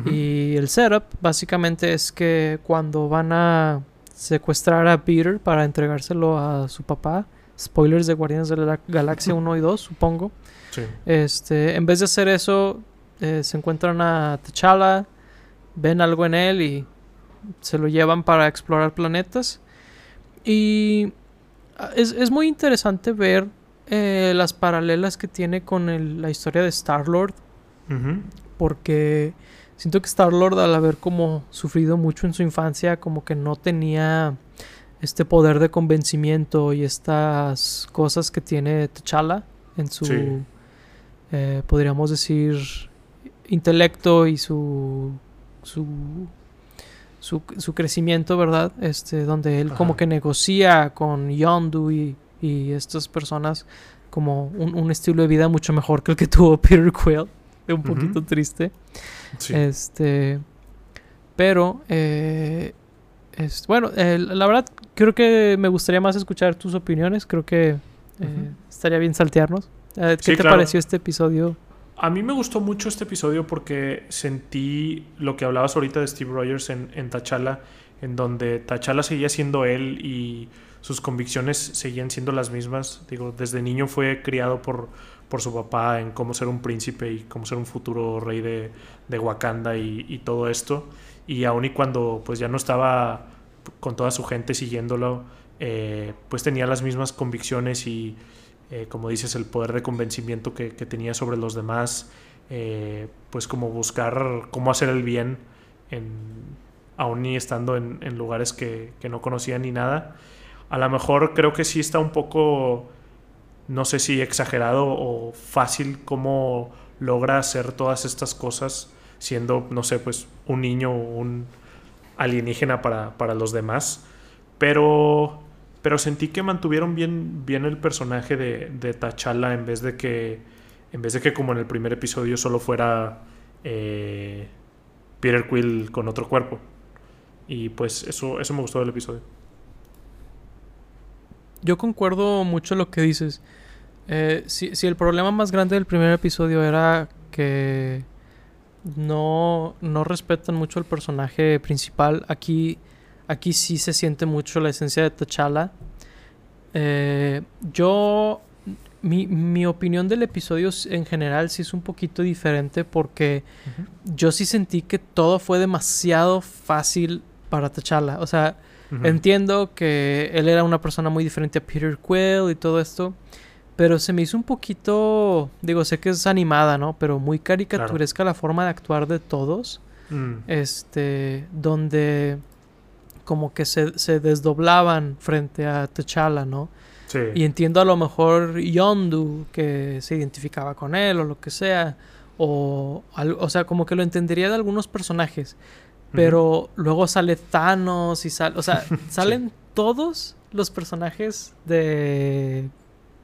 Speaker 1: Y el setup básicamente es que cuando van a secuestrar a Peter para entregárselo a su papá, spoilers de Guardianes de la Galaxia 1 y 2, supongo. Este, en vez de hacer eso, eh, se encuentran a T'Challa, ven algo en él y se lo llevan para explorar planetas. Y ah, es, muy interesante ver eh, las paralelas que tiene con la historia de Star-Lord. Porque siento que Star-Lord al haber como sufrido mucho en su infancia, como que no tenía este poder de convencimiento y estas cosas que tiene T'Challa en su, eh, podríamos decir, intelecto y su, su su, su, crecimiento, ¿verdad? Este, donde él como que negocia con Yondu y, y estas personas como un, un, estilo de vida mucho mejor que el que tuvo Peter Quill. Un poquito triste. Este. Pero, eh, es, bueno, la verdad, creo que me gustaría más escuchar tus opiniones. Creo que eh, estaría bien saltearnos. Eh, ¿Qué te pareció este episodio?
Speaker 2: A mí me gustó mucho este episodio porque sentí lo que hablabas ahorita de Steve Rogers en, en T'Challa, en donde T'Challa seguía siendo él y sus convicciones seguían siendo las mismas. Digo, desde niño fue criado por, por su papá en cómo ser un príncipe y cómo ser un futuro rey de, de Wakanda y, todo esto. Y aun y cuando pues ya no estaba con toda su gente siguiéndolo, eh, pues tenía las mismas convicciones y, eh, como dices, el poder de convencimiento que, tenía sobre los demás, eh, pues como buscar cómo hacer el bien, en, aún y estando en, lugares que, que no conocía ni nada a lo mejor creo que sí está un poco, no sé si exagerado o fácil cómo logra hacer todas estas cosas siendo, no sé, pues un niño o un alienígena para, para, los demás. Pero, pero sentí que mantuvieron bien, bien el personaje de, de T'Challa en vez de que, en vez de que como en el primer episodio solo fuera eh, Peter Quill con otro cuerpo. Y pues eso, eso me gustó del episodio.
Speaker 1: Yo concuerdo mucho lo que dices. Eh, si, el problema más grande del primer episodio era que no, no respetan mucho el personaje principal, aquí, aquí sí se siente mucho la esencia de T'Challa. Eh, yo, mi, mi, opinión del episodio en general sí es un poquito diferente porque yo sí sentí que todo fue demasiado fácil para T'Challa. O sea, Entiendo que él era una persona muy diferente a Peter Quill y todo esto. Pero se me hizo un poquito. Digo, sé que es animada, ¿no? Pero muy caricaturesca la forma de actuar de todos. Mm. Este. Donde. Como que se, se, desdoblaban frente a T'Challa, ¿no? Sí. Y entiendo a lo mejor Yondu, que se identificaba con él o lo que sea. O, o sea, como que lo entendería de algunos personajes. Pero luego sale Thanos y sale. O sea, salen todos los personajes de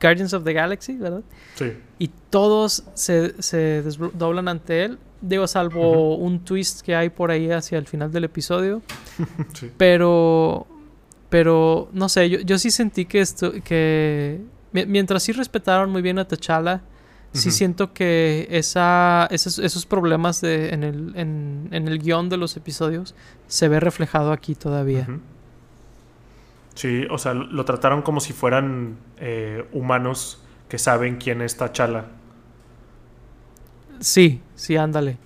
Speaker 1: Guardians of the Galaxy, ¿verdad? Sí. Y todos se, se desdoblan ante él. Digo, salvo un twist que hay por ahí hacia el final del episodio. sí. Pero. Pero, no sé, yo, yo sí sentí que esto. que. Mientras sí respetaron muy bien a T'Challa sí siento que esa, esos, esos problemas de, en, el, en, en, el guion de los episodios se ve reflejado aquí todavía.
Speaker 2: Sí, o sea, lo trataron como si fueran eh, humanos que saben quién es T'Challa.
Speaker 1: Sí, sí, ándale.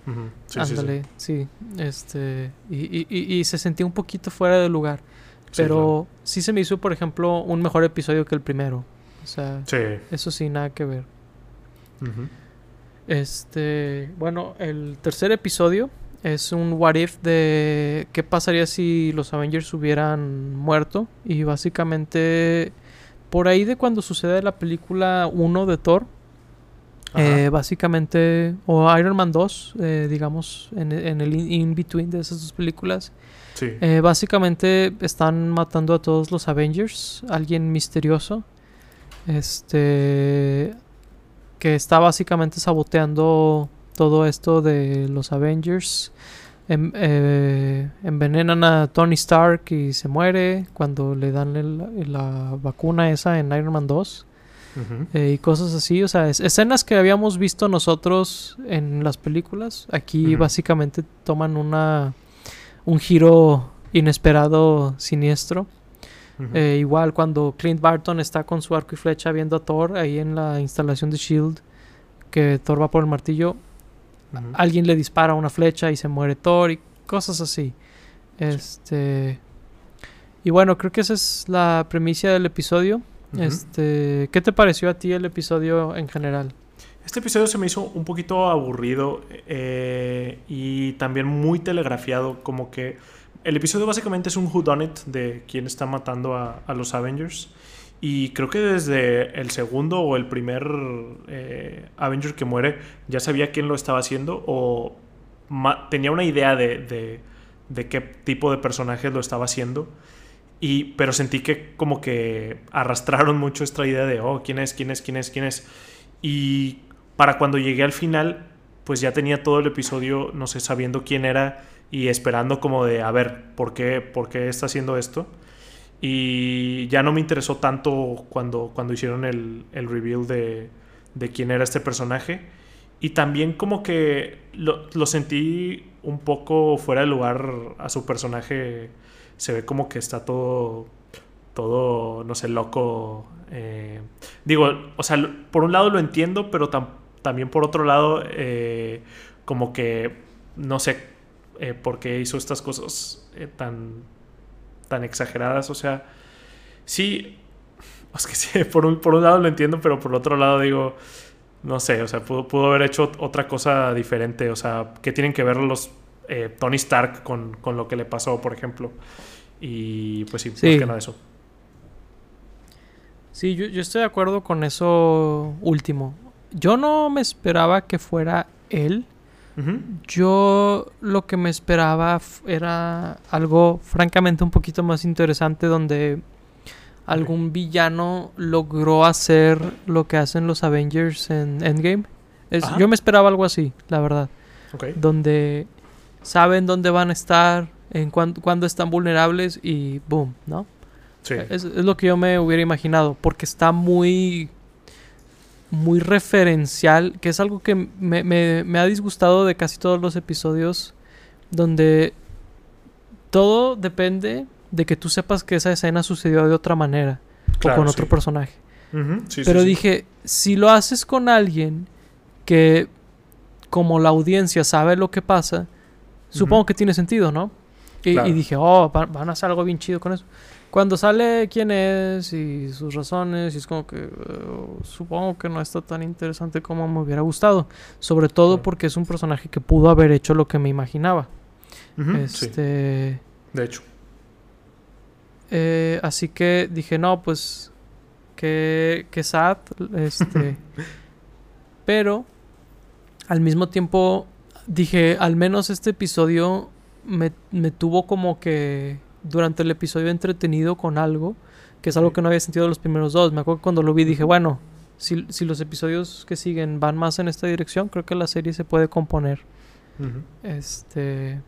Speaker 1: ándale, sí, Este, y, y, y, se sentía un poquito fuera de lugar. Pero sí, se me hizo, por ejemplo, un mejor episodio que el primero. O sea, eso sí, nada que ver. Este, bueno, el tercer episodio es un what if de qué pasaría si los Avengers hubieran muerto y básicamente por ahí de cuando sucede la película 1 de Thor, eh, básicamente, o Iron Man 2, eh, digamos, en, el in-between de esas dos películas, eh, básicamente están matando a todos los Avengers, alguien misterioso. Este que está básicamente saboteando todo esto de los Avengers. Em, eh, envenenan a Tony Stark y se muere cuando le dan la vacuna esa en Iron Man 2. Eh, y cosas así, o sea, escenas que habíamos visto nosotros en las películas, aquí básicamente toman una un giro inesperado, siniestro. Eh, igual cuando Clint Barton está con su arco y flecha viendo a Thor ahí en la instalación de Shield, que Thor va por el martillo, alguien le dispara una flecha y se muere Thor y cosas así. Este. Y bueno, creo que esa es la premisa del episodio. Este, ¿qué te pareció a ti el episodio en general?
Speaker 2: Este episodio se me hizo un poquito aburrido eh, y también muy telegrafiado, como que el episodio básicamente es un whodunit de quién está matando a, los Avengers. Y creo que desde el segundo o el primer eh, Avenger que muere ya sabía quién lo estaba haciendo o tenía una idea de, de qué tipo de personaje lo estaba haciendo. Y, pero sentí que como que arrastraron mucho esta idea de, oh, ¿quién es? ¿quién es? ¿quién es? ¿quién es? Y para cuando llegué al final, pues ya tenía todo el episodio, no sé, sabiendo quién era y esperando como de, a ver, ¿por qué, por qué está haciendo esto? Y ya no me interesó tanto cuando, cuando hicieron el, el reveal de, de, quién era este personaje. Y también como que lo, lo, sentí un poco fuera de lugar a su personaje. Se ve como que está todo, todo, no sé, loco. Eh, digo, o sea, por un lado lo entiendo, pero también por otro lado, eh, como que, no sé eh, por qué hizo estas cosas tan tan exageradas. O sea, sí, es que sí, por un, por un lado lo entiendo, pero por otro lado digo, no sé, o sea, pudo, haber hecho otra cosa diferente. O sea, que tienen que ver los eh, Tony Stark con, con, lo que le pasó, por ejemplo. Y pues sí, sí. más que nada eso.
Speaker 1: Sí, yo, yo estoy de acuerdo con eso último. Yo no me esperaba que fuera él. Yo lo que me esperaba era algo francamente un poquito más interesante donde algún villano logró hacer lo que hacen los Avengers en Endgame. yo me esperaba algo así, la verdad. Donde saben dónde van a estar, en cuándo están vulnerables y boom, ¿no? es, lo que yo me hubiera imaginado, porque está muy muy referencial, que es algo que me, ha disgustado de casi todos los episodios, donde todo depende de que tú sepas que esa escena sucedió de otra manera o con otro personaje. Pero dije, si lo haces con alguien que como la audiencia sabe lo que pasa, supongo que tiene sentido, ¿no? Y, y, dije, oh, van a hacer algo bien chido con eso. Cuando sale quién es y sus razones, y es como que eh, supongo que no está tan interesante como me hubiera gustado. Sobre todo porque es un personaje que pudo haber hecho lo que me imaginaba. este.
Speaker 2: De hecho.
Speaker 1: Eh, así que dije, no, pues. Que, que sad. Este. pero. Al mismo tiempo. Dije, al menos este episodio me, me tuvo como que durante el episodio entretenido con algo, que es algo que no había sentido los primeros dos. Me acuerdo que cuando lo vi dije, bueno, si, si, los episodios que siguen van más en esta dirección, creo que la serie se puede componer. Este.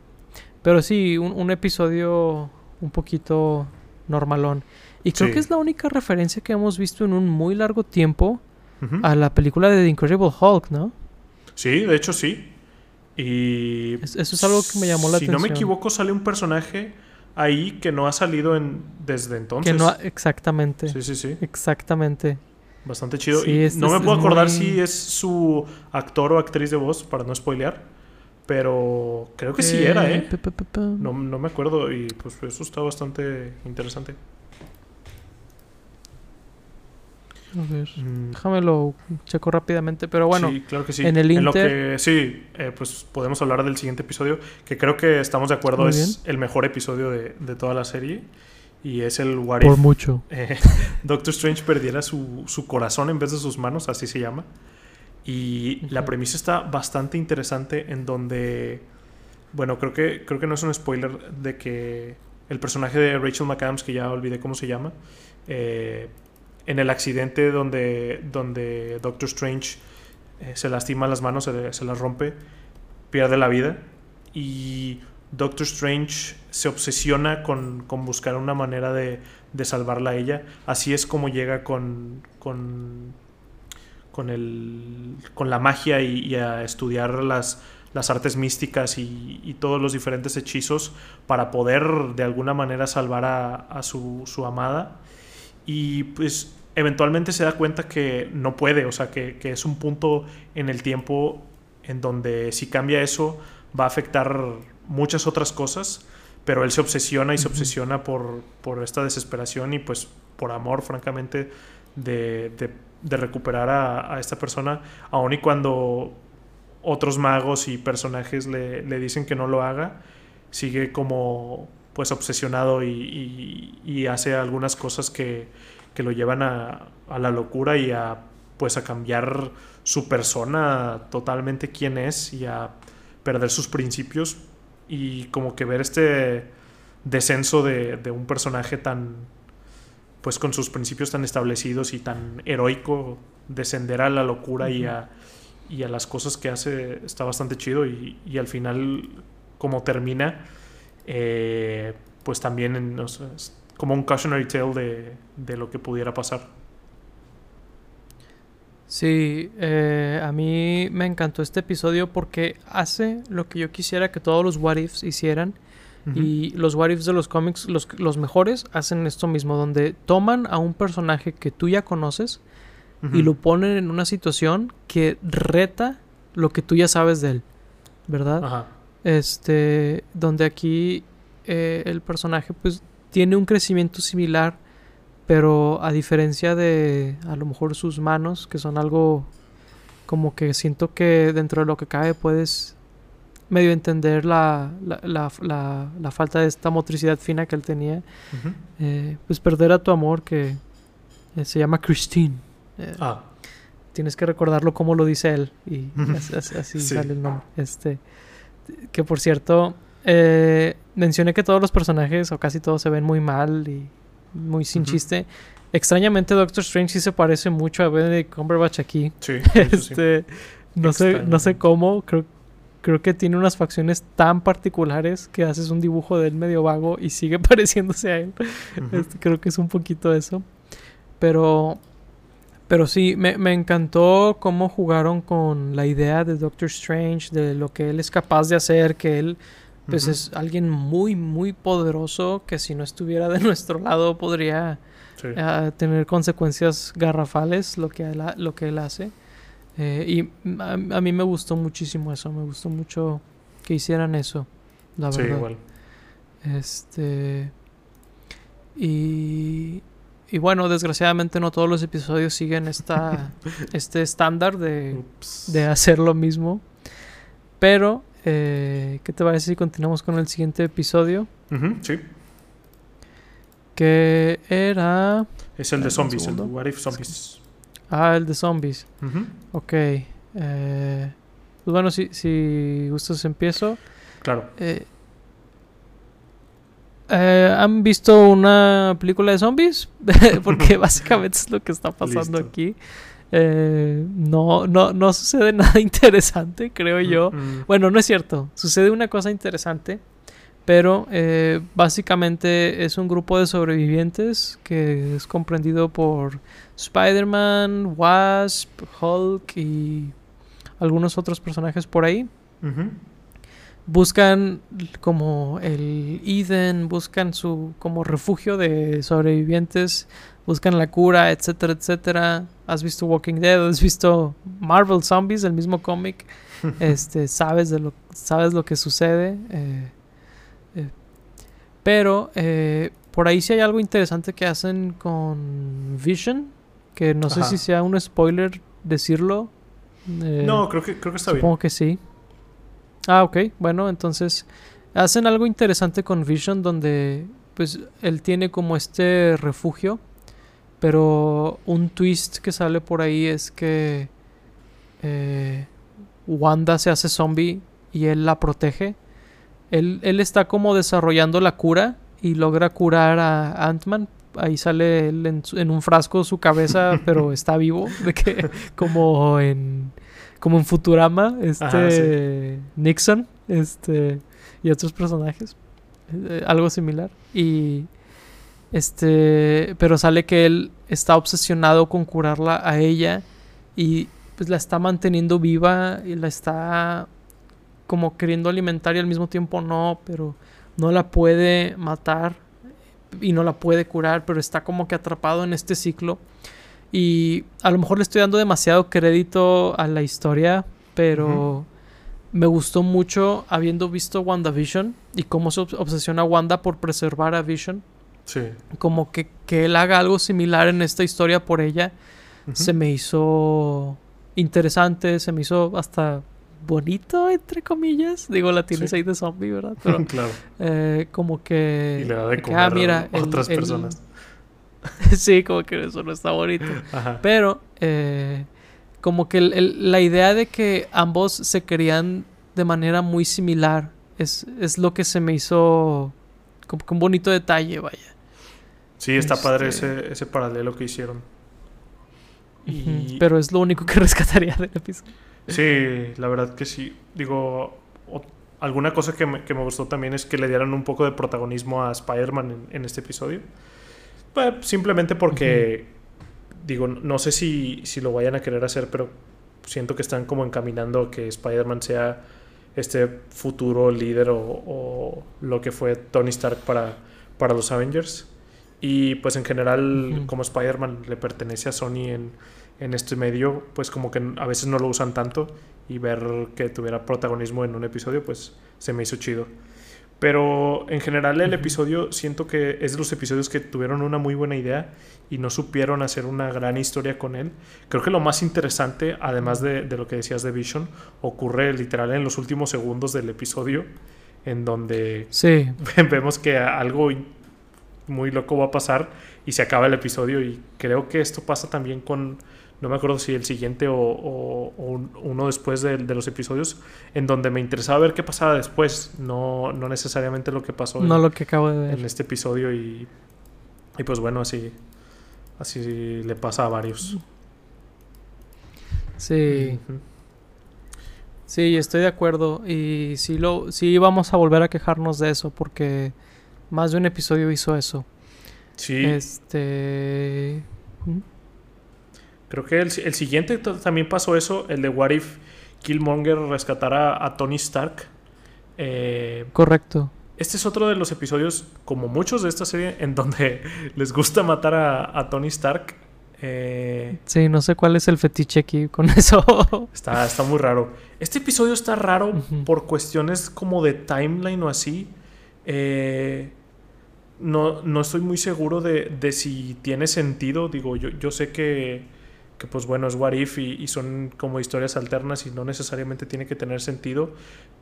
Speaker 1: Pero sí, un, episodio un poquito normalón. Y creo que es la única referencia que hemos visto en un muy largo tiempo a la película de The Incredible Hulk, ¿no?
Speaker 2: Sí, de hecho sí. Y.
Speaker 1: eso es algo que me llamó la atención.
Speaker 2: Si no me equivoco, sale un personaje ahí que no ha salido en, desde entonces.
Speaker 1: Que no exactamente.
Speaker 2: Sí, sí, sí.
Speaker 1: Exactamente.
Speaker 2: Bastante chido. y no me puedo acordar si es su actor o actriz de voz, para no spoilear. Pero creo que sí era, ¿eh? No, no me acuerdo y pues eso está bastante interesante.
Speaker 1: A ver, mm. déjamelo checo rápidamente, pero bueno,
Speaker 2: sí, claro que sí.
Speaker 1: en el Inter... lo
Speaker 2: que, sí, eh, pues podemos hablar del siguiente episodio, que creo que estamos de acuerdo, es el mejor episodio de, de, toda la serie, y es el What
Speaker 1: Por mucho.
Speaker 2: Eh, Doctor Strange perdiera su, su, corazón en vez de sus manos, así se llama. Y la premisa está bastante interesante en donde, bueno, creo que, creo que no es un spoiler de que el personaje de Rachel McAdams, que ya olvidé cómo se llama, eh, en el accidente donde, donde Doctor Strange eh, se lastima las manos, se, las rompe, pierde la vida y Doctor Strange se obsesiona con, buscar una manera de, salvarla a ella. Así es como llega con, con, con, el, con la magia y, a estudiar las, las artes místicas y, todos los diferentes hechizos para poder de alguna manera salvar a, a su, su amada y pues eventualmente se da cuenta que no puede, o sea, que, es un punto en el tiempo en donde si cambia eso va a afectar muchas otras cosas, pero él se obsesiona y se obsesiona por, por, esta desesperación y pues por amor, francamente, de, de, recuperar a, esta persona, aun y cuando otros magos y personajes le, le dicen que no lo haga, sigue como pues obsesionado y, hace algunas cosas que, que lo llevan a, a, la locura y a pues a cambiar su persona totalmente quién es y a perder sus principios. Y como que ver este descenso de, de un personaje tan, pues con sus principios tan establecidos y tan heroico, descender a la locura y, a, y a las cosas que hace está bastante chido y, y al final como termina, eh, pues también no sé, es como un cautionary tale de, de lo que pudiera pasar.
Speaker 1: Sí, eh, a mí me encantó este episodio porque hace lo que yo quisiera que todos los what ifs hicieran. Y los what ifs de los cómics, los, los mejores, hacen esto mismo, donde toman a un personaje que tú ya conoces y lo ponen en una situación que reta lo que tú ya sabes de él, ¿verdad?
Speaker 2: Ajá.
Speaker 1: Este, donde aquí eh, el personaje pues tiene un crecimiento similar, pero a diferencia de a lo mejor sus manos, que son algo como que siento que dentro de lo que cabe puedes medio entender la, la, la- la- la falta de esta motricidad fina que él tenía, eh, pues perder a tu amor que eh, se llama Christine. Eh,
Speaker 2: Ah,
Speaker 1: tienes que recordarlo como lo dice él y así, así- así
Speaker 2: Sí.
Speaker 1: sale el nombre. Este, que por cierto, eh, mencioné que todos los personajes o casi todos se ven muy mal y muy sin chiste. Extrañamente Doctor Strange sí se parece mucho a Benedict Cumberbatch aquí.
Speaker 2: sí.
Speaker 1: Este, no sé, no sé cómo, creo creo que tiene unas facciones tan particulares que haces un dibujo de él medio vago y sigue pareciéndose a él. Este, creo que es un poquito eso. Pero, pero sí, me, me encantó cómo jugaron con la idea de Doctor Strange, de lo que él es capaz de hacer, que él pues es alguien muy, muy poderoso, que si no estuviera de nuestro lado podría
Speaker 2: Sí.
Speaker 1: eh, tener consecuencias garrafales lo que él, lo que él hace. Eh, y a, a mí me gustó muchísimo eso, me gustó mucho que hicieran eso, la
Speaker 2: Sí,
Speaker 1: verdad.
Speaker 2: igual.
Speaker 1: Este. Y. Y bueno, desgraciadamente no todos los episodios siguen esta, este estándar de, de hacer lo mismo. Pero, eh, ¿qué te parece si continuamos con el siguiente episodio?
Speaker 2: Sí.
Speaker 1: Que era.
Speaker 2: Es el de zombies, el de. What If Zombies.
Speaker 1: Ah, el de zombies.
Speaker 2: Ujú.
Speaker 1: Ok. eh, pues bueno, si, si gustas empiezo.
Speaker 2: Claro.
Speaker 1: Eh, eh, ¿Han visto una película de zombies? Porque básicamente es lo que está pasando
Speaker 2: Listo.
Speaker 1: aquí. Eh, no, no, no sucede nada interesante, creo yo.
Speaker 2: Mm,
Speaker 1: Bueno, no es cierto. Sucede una cosa interesante. Pero eh, básicamente es un grupo de sobrevivientes que es comprendido por Spider-Man, Wasp, Hulk y algunos otros personajes por ahí
Speaker 2: ujú.
Speaker 1: Buscan como el Eden, buscan su como refugio de sobrevivientes, buscan la cura, etcétera, etcétera. Has visto Walking Dead, has visto Marvel Zombies, el mismo cómic, este, sabes de lo, sabes lo que sucede. eh, eh, pero eh, por ahí sí hay algo interesante que hacen con Vision, que no sé si sea un spoiler decirlo. eh,
Speaker 2: No, creo que, creo que está
Speaker 1: Supongo
Speaker 2: bien.
Speaker 1: que sí. Ah, ok. Bueno, entonces hacen algo interesante con Vision donde pues él tiene como este refugio, pero un twist que sale por ahí es que eh, Wanda se hace zombie y él la protege. Él, él está como desarrollando la cura y logra curar a Ant-Man. Ahí sale él en, en un frasco su cabeza, pero está vivo. De que, como en como en Futurama, este
Speaker 2: Ajá,
Speaker 1: Nixon, este y otros personajes, eh, algo similar. Y este, pero sale que él está obsesionado con curarla a ella y pues la está manteniendo viva y la está como queriendo alimentar y al mismo tiempo no, pero no la puede matar y no la puede curar, pero está como que atrapado en este ciclo. Y a lo mejor le estoy dando demasiado crédito a la historia, pero me gustó mucho habiendo visto WandaVision y cómo se obs- obsesiona Wanda por preservar a Vision.
Speaker 2: Sí.
Speaker 1: Como que, que él haga algo similar en esta historia por ella, se me hizo interesante, se me hizo hasta bonito, entre comillas. Digo, la tienes
Speaker 2: Sí.
Speaker 1: ahí de zombie, ¿verdad? Pero
Speaker 2: claro.
Speaker 1: eh, como que...
Speaker 2: Y le da de
Speaker 1: que,
Speaker 2: comer
Speaker 1: ah, mira,
Speaker 2: a otras
Speaker 1: el-
Speaker 2: personas.
Speaker 1: sí, como que eso no está bonito.
Speaker 2: Ajá.
Speaker 1: Pero eh, como que el- el- la idea de que ambos se querían de manera muy similar es, es lo que se me hizo como que un bonito detalle, vaya.
Speaker 2: Sí, está padre
Speaker 1: Este-
Speaker 2: ese, ese paralelo que hicieron. Y
Speaker 1: Pero es lo único que rescataría del episodio.
Speaker 2: sí, la verdad que sí. Digo, o- alguna cosa que me, que me gustó también es que le dieran un poco de protagonismo a Spider-Man en, en este episodio. Pues, simplemente porque, digo, no sé si, si lo vayan a querer hacer, pero siento que están como encaminando a que Spider-Man sea este futuro líder o, o lo que fue Tony Stark para, para los Avengers. Y pues en general, como Spider-Man le pertenece a Sony en, en este medio, pues como que a veces no lo usan tanto y ver que tuviera protagonismo en un episodio, pues se me hizo chido. Pero en general el episodio siento que es de los episodios que tuvieron una muy buena idea y no supieron hacer una gran historia con él. Creo que lo más interesante, además de, de lo que decías de Vision, ocurre literal en los últimos segundos del episodio, en donde
Speaker 1: Sí,
Speaker 2: vemos que algo muy loco va a pasar y se acaba el episodio y creo que esto pasa también con no me acuerdo si el siguiente o, o- o un- uno después de, de los episodios en donde me interesaba ver qué pasaba después no, no necesariamente lo que pasó
Speaker 1: no
Speaker 2: en,
Speaker 1: lo que acabo de ver.
Speaker 2: en este episodio y, y pues bueno así así le pasa a varios
Speaker 1: Sí, sí, estoy de acuerdo. Y sí, lo, sí vamos a volver a quejarnos de eso porque más de un episodio hizo eso.
Speaker 2: sí
Speaker 1: Este... ¿Mm?
Speaker 2: Creo que el, el siguiente también pasó eso, el de What If Killmonger rescatara a Tony Stark. Eh,
Speaker 1: Correcto.
Speaker 2: este es otro de los episodios, como muchos de esta serie, en donde les gusta matar a, a Tony Stark. Eh,
Speaker 1: Sí, no sé cuál es el fetiche aquí con eso.
Speaker 2: está, está muy raro. Este episodio está raro por cuestiones como de timeline o así. Eh, no, no estoy muy seguro de, de si tiene sentido. Digo, yo, yo sé que, que, pues bueno, es What If y, y son como historias alternas y no necesariamente tiene que tener sentido.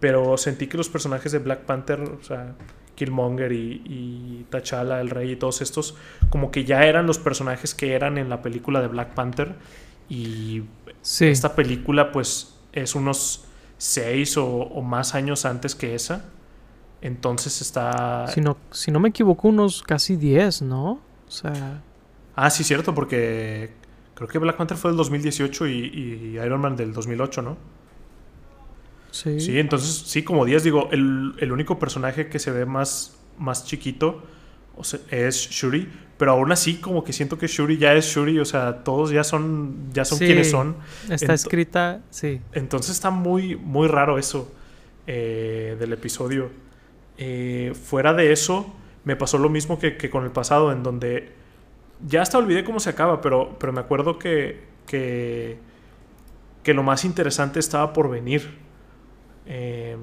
Speaker 2: Pero sentí que los personajes de Black Panther, o sea, Killmonger y, y T'Challa, el rey y todos estos, como que ya eran los personajes que eran en la película de Black Panther. Y
Speaker 1: Sí,
Speaker 2: esta película, pues, es unos seis o, o más años antes que esa. Entonces está.
Speaker 1: si no, si no me equivoco, unos casi 10, ¿no? O sea,
Speaker 2: Ah, sí, cierto, porque creo que Black Panther fue del 2018 y, y Iron Man del 2008, ¿no?
Speaker 1: sí.
Speaker 2: Sí, entonces, sí, como 10, digo, el, el único personaje que se ve más, más chiquito o sea, es Shuri, pero aún así, como que siento que Shuri ya es Shuri, o sea, todos ya son, ya son
Speaker 1: Sí.
Speaker 2: quienes son.
Speaker 1: Está
Speaker 2: Ento-
Speaker 1: escrita, sí.
Speaker 2: Entonces está muy, muy raro eso eh, del episodio. Eh, fuera de eso, me pasó lo mismo que, que con el pasado, en donde ya hasta olvidé cómo se acaba, pero, pero me acuerdo que, que, que lo más interesante estaba por venir. Eh,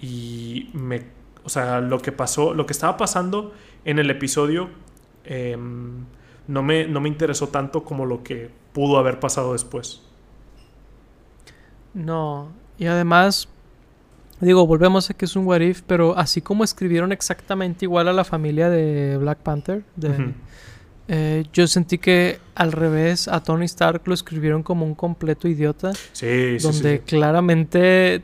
Speaker 2: y me, o sea, lo que pasó, lo que estaba pasando en el episodio eh, no, me, no me interesó tanto como lo que pudo haber pasado después.
Speaker 1: No, y además, digo, volvemos a que es un what if, pero así como escribieron exactamente igual a la familia de Black Panther, de. Eh, yo sentí que al revés a Tony Stark lo escribieron como un completo idiota,
Speaker 2: Sí, sí,
Speaker 1: donde
Speaker 2: sí.
Speaker 1: claramente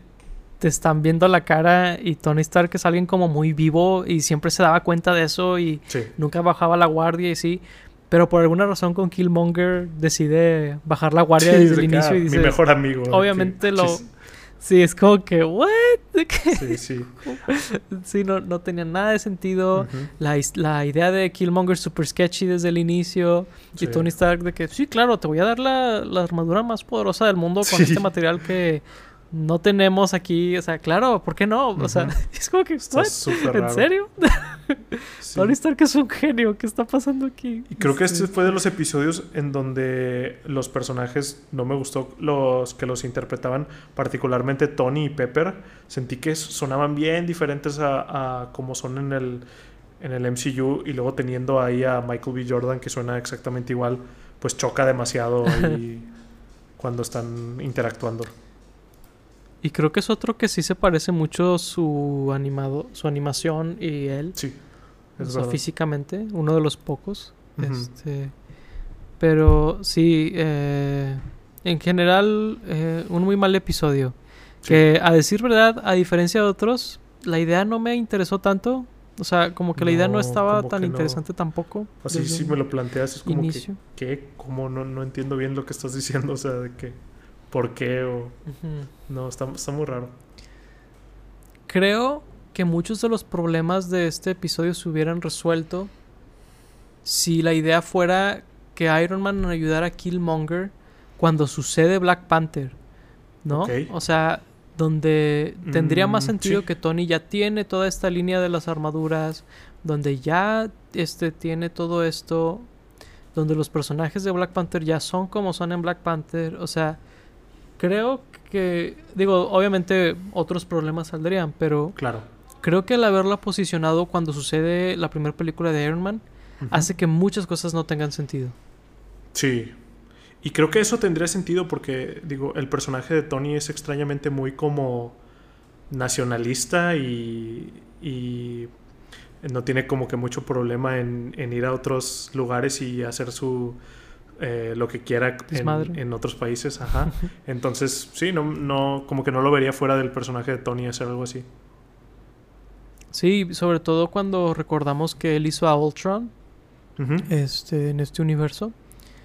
Speaker 1: te están viendo la cara y Tony Stark es alguien como muy vivo y siempre se daba cuenta de eso y nunca bajaba la guardia y sí. Pero por alguna razón con Killmonger decide bajar la guardia desde
Speaker 2: de
Speaker 1: el inicio
Speaker 2: ah,
Speaker 1: y
Speaker 2: mi
Speaker 1: dice,
Speaker 2: mejor amigo.
Speaker 1: obviamente lo-
Speaker 2: Sí,
Speaker 1: es como que, ¿what?
Speaker 2: Sí, sí.
Speaker 1: Sí, no, no tenía nada de sentido. La, la idea de Killmonger super sketchy desde el inicio.
Speaker 2: Sí.
Speaker 1: Y Tony Stark de que, sí, claro, te voy a dar la, la armadura más poderosa del mundo con
Speaker 2: Sí.
Speaker 1: este material que no tenemos aquí. O sea, claro, ¿por qué no? O sea, es como que, ¿En
Speaker 2: raro.
Speaker 1: serio?
Speaker 2: Sí.
Speaker 1: Tony Stark es un genio. ¿Qué está pasando aquí?
Speaker 2: Y creo que este fue de los episodios en donde los personajes no me gustó los que los interpretaban, particularmente Tony y Pepper. Sentí que sonaban bien diferentes a, a como son en el, en el MCU y luego teniendo ahí a Michael B. Jordan que suena exactamente igual, pues choca demasiado ahí cuando están interactuando.
Speaker 1: Y creo que es otro que sí se parece mucho su animado, su animación y él.
Speaker 2: Sí,
Speaker 1: o sea, físicamente, uno de los pocos. Este, pero sí, eh, en general, eh, un muy mal episodio. Que a decir verdad, a diferencia de otros, la idea no me interesó tanto. O sea, como que la idea no estaba
Speaker 2: como
Speaker 1: tan
Speaker 2: que no.
Speaker 1: interesante tampoco.
Speaker 2: Así si
Speaker 1: un
Speaker 2: me lo planteas es como
Speaker 1: inicio.
Speaker 2: que, ¿qué? ¿Cómo? No, no entiendo bien lo que estás diciendo, o sea, de que, ¿por qué? O,
Speaker 1: Ujú.
Speaker 2: No, está, está muy raro.
Speaker 1: Creo que muchos de los problemas de este episodio se hubieran resuelto si la idea fuera que Iron Man ayudara a Killmonger cuando sucede Black Panther, ¿no? O sea, donde tendría más
Speaker 2: Mm,
Speaker 1: sentido
Speaker 2: sí.
Speaker 1: que Tony ya tiene toda esta línea de las armaduras, donde ya este tiene todo esto, donde los personajes de Black Panther ya son como son en Black Panther, o sea, creo que digo, obviamente otros problemas saldrían, pero
Speaker 2: Claro.
Speaker 1: creo que el haberla posicionado cuando sucede la primera película de Iron Man hace que muchas cosas no tengan sentido.
Speaker 2: Sí. Y creo que eso tendría sentido porque, digo, el personaje de Tony es extrañamente muy como nacionalista y, y no tiene como que mucho problema en, en ir a otros lugares y hacer su eh, lo que quiera en, otros países, ajá. Entonces, sí, no, no, como que no lo vería fuera del personaje de Tony hacer algo así.
Speaker 1: Sí, sobre todo cuando recordamos que él hizo a Ultron este, en este universo.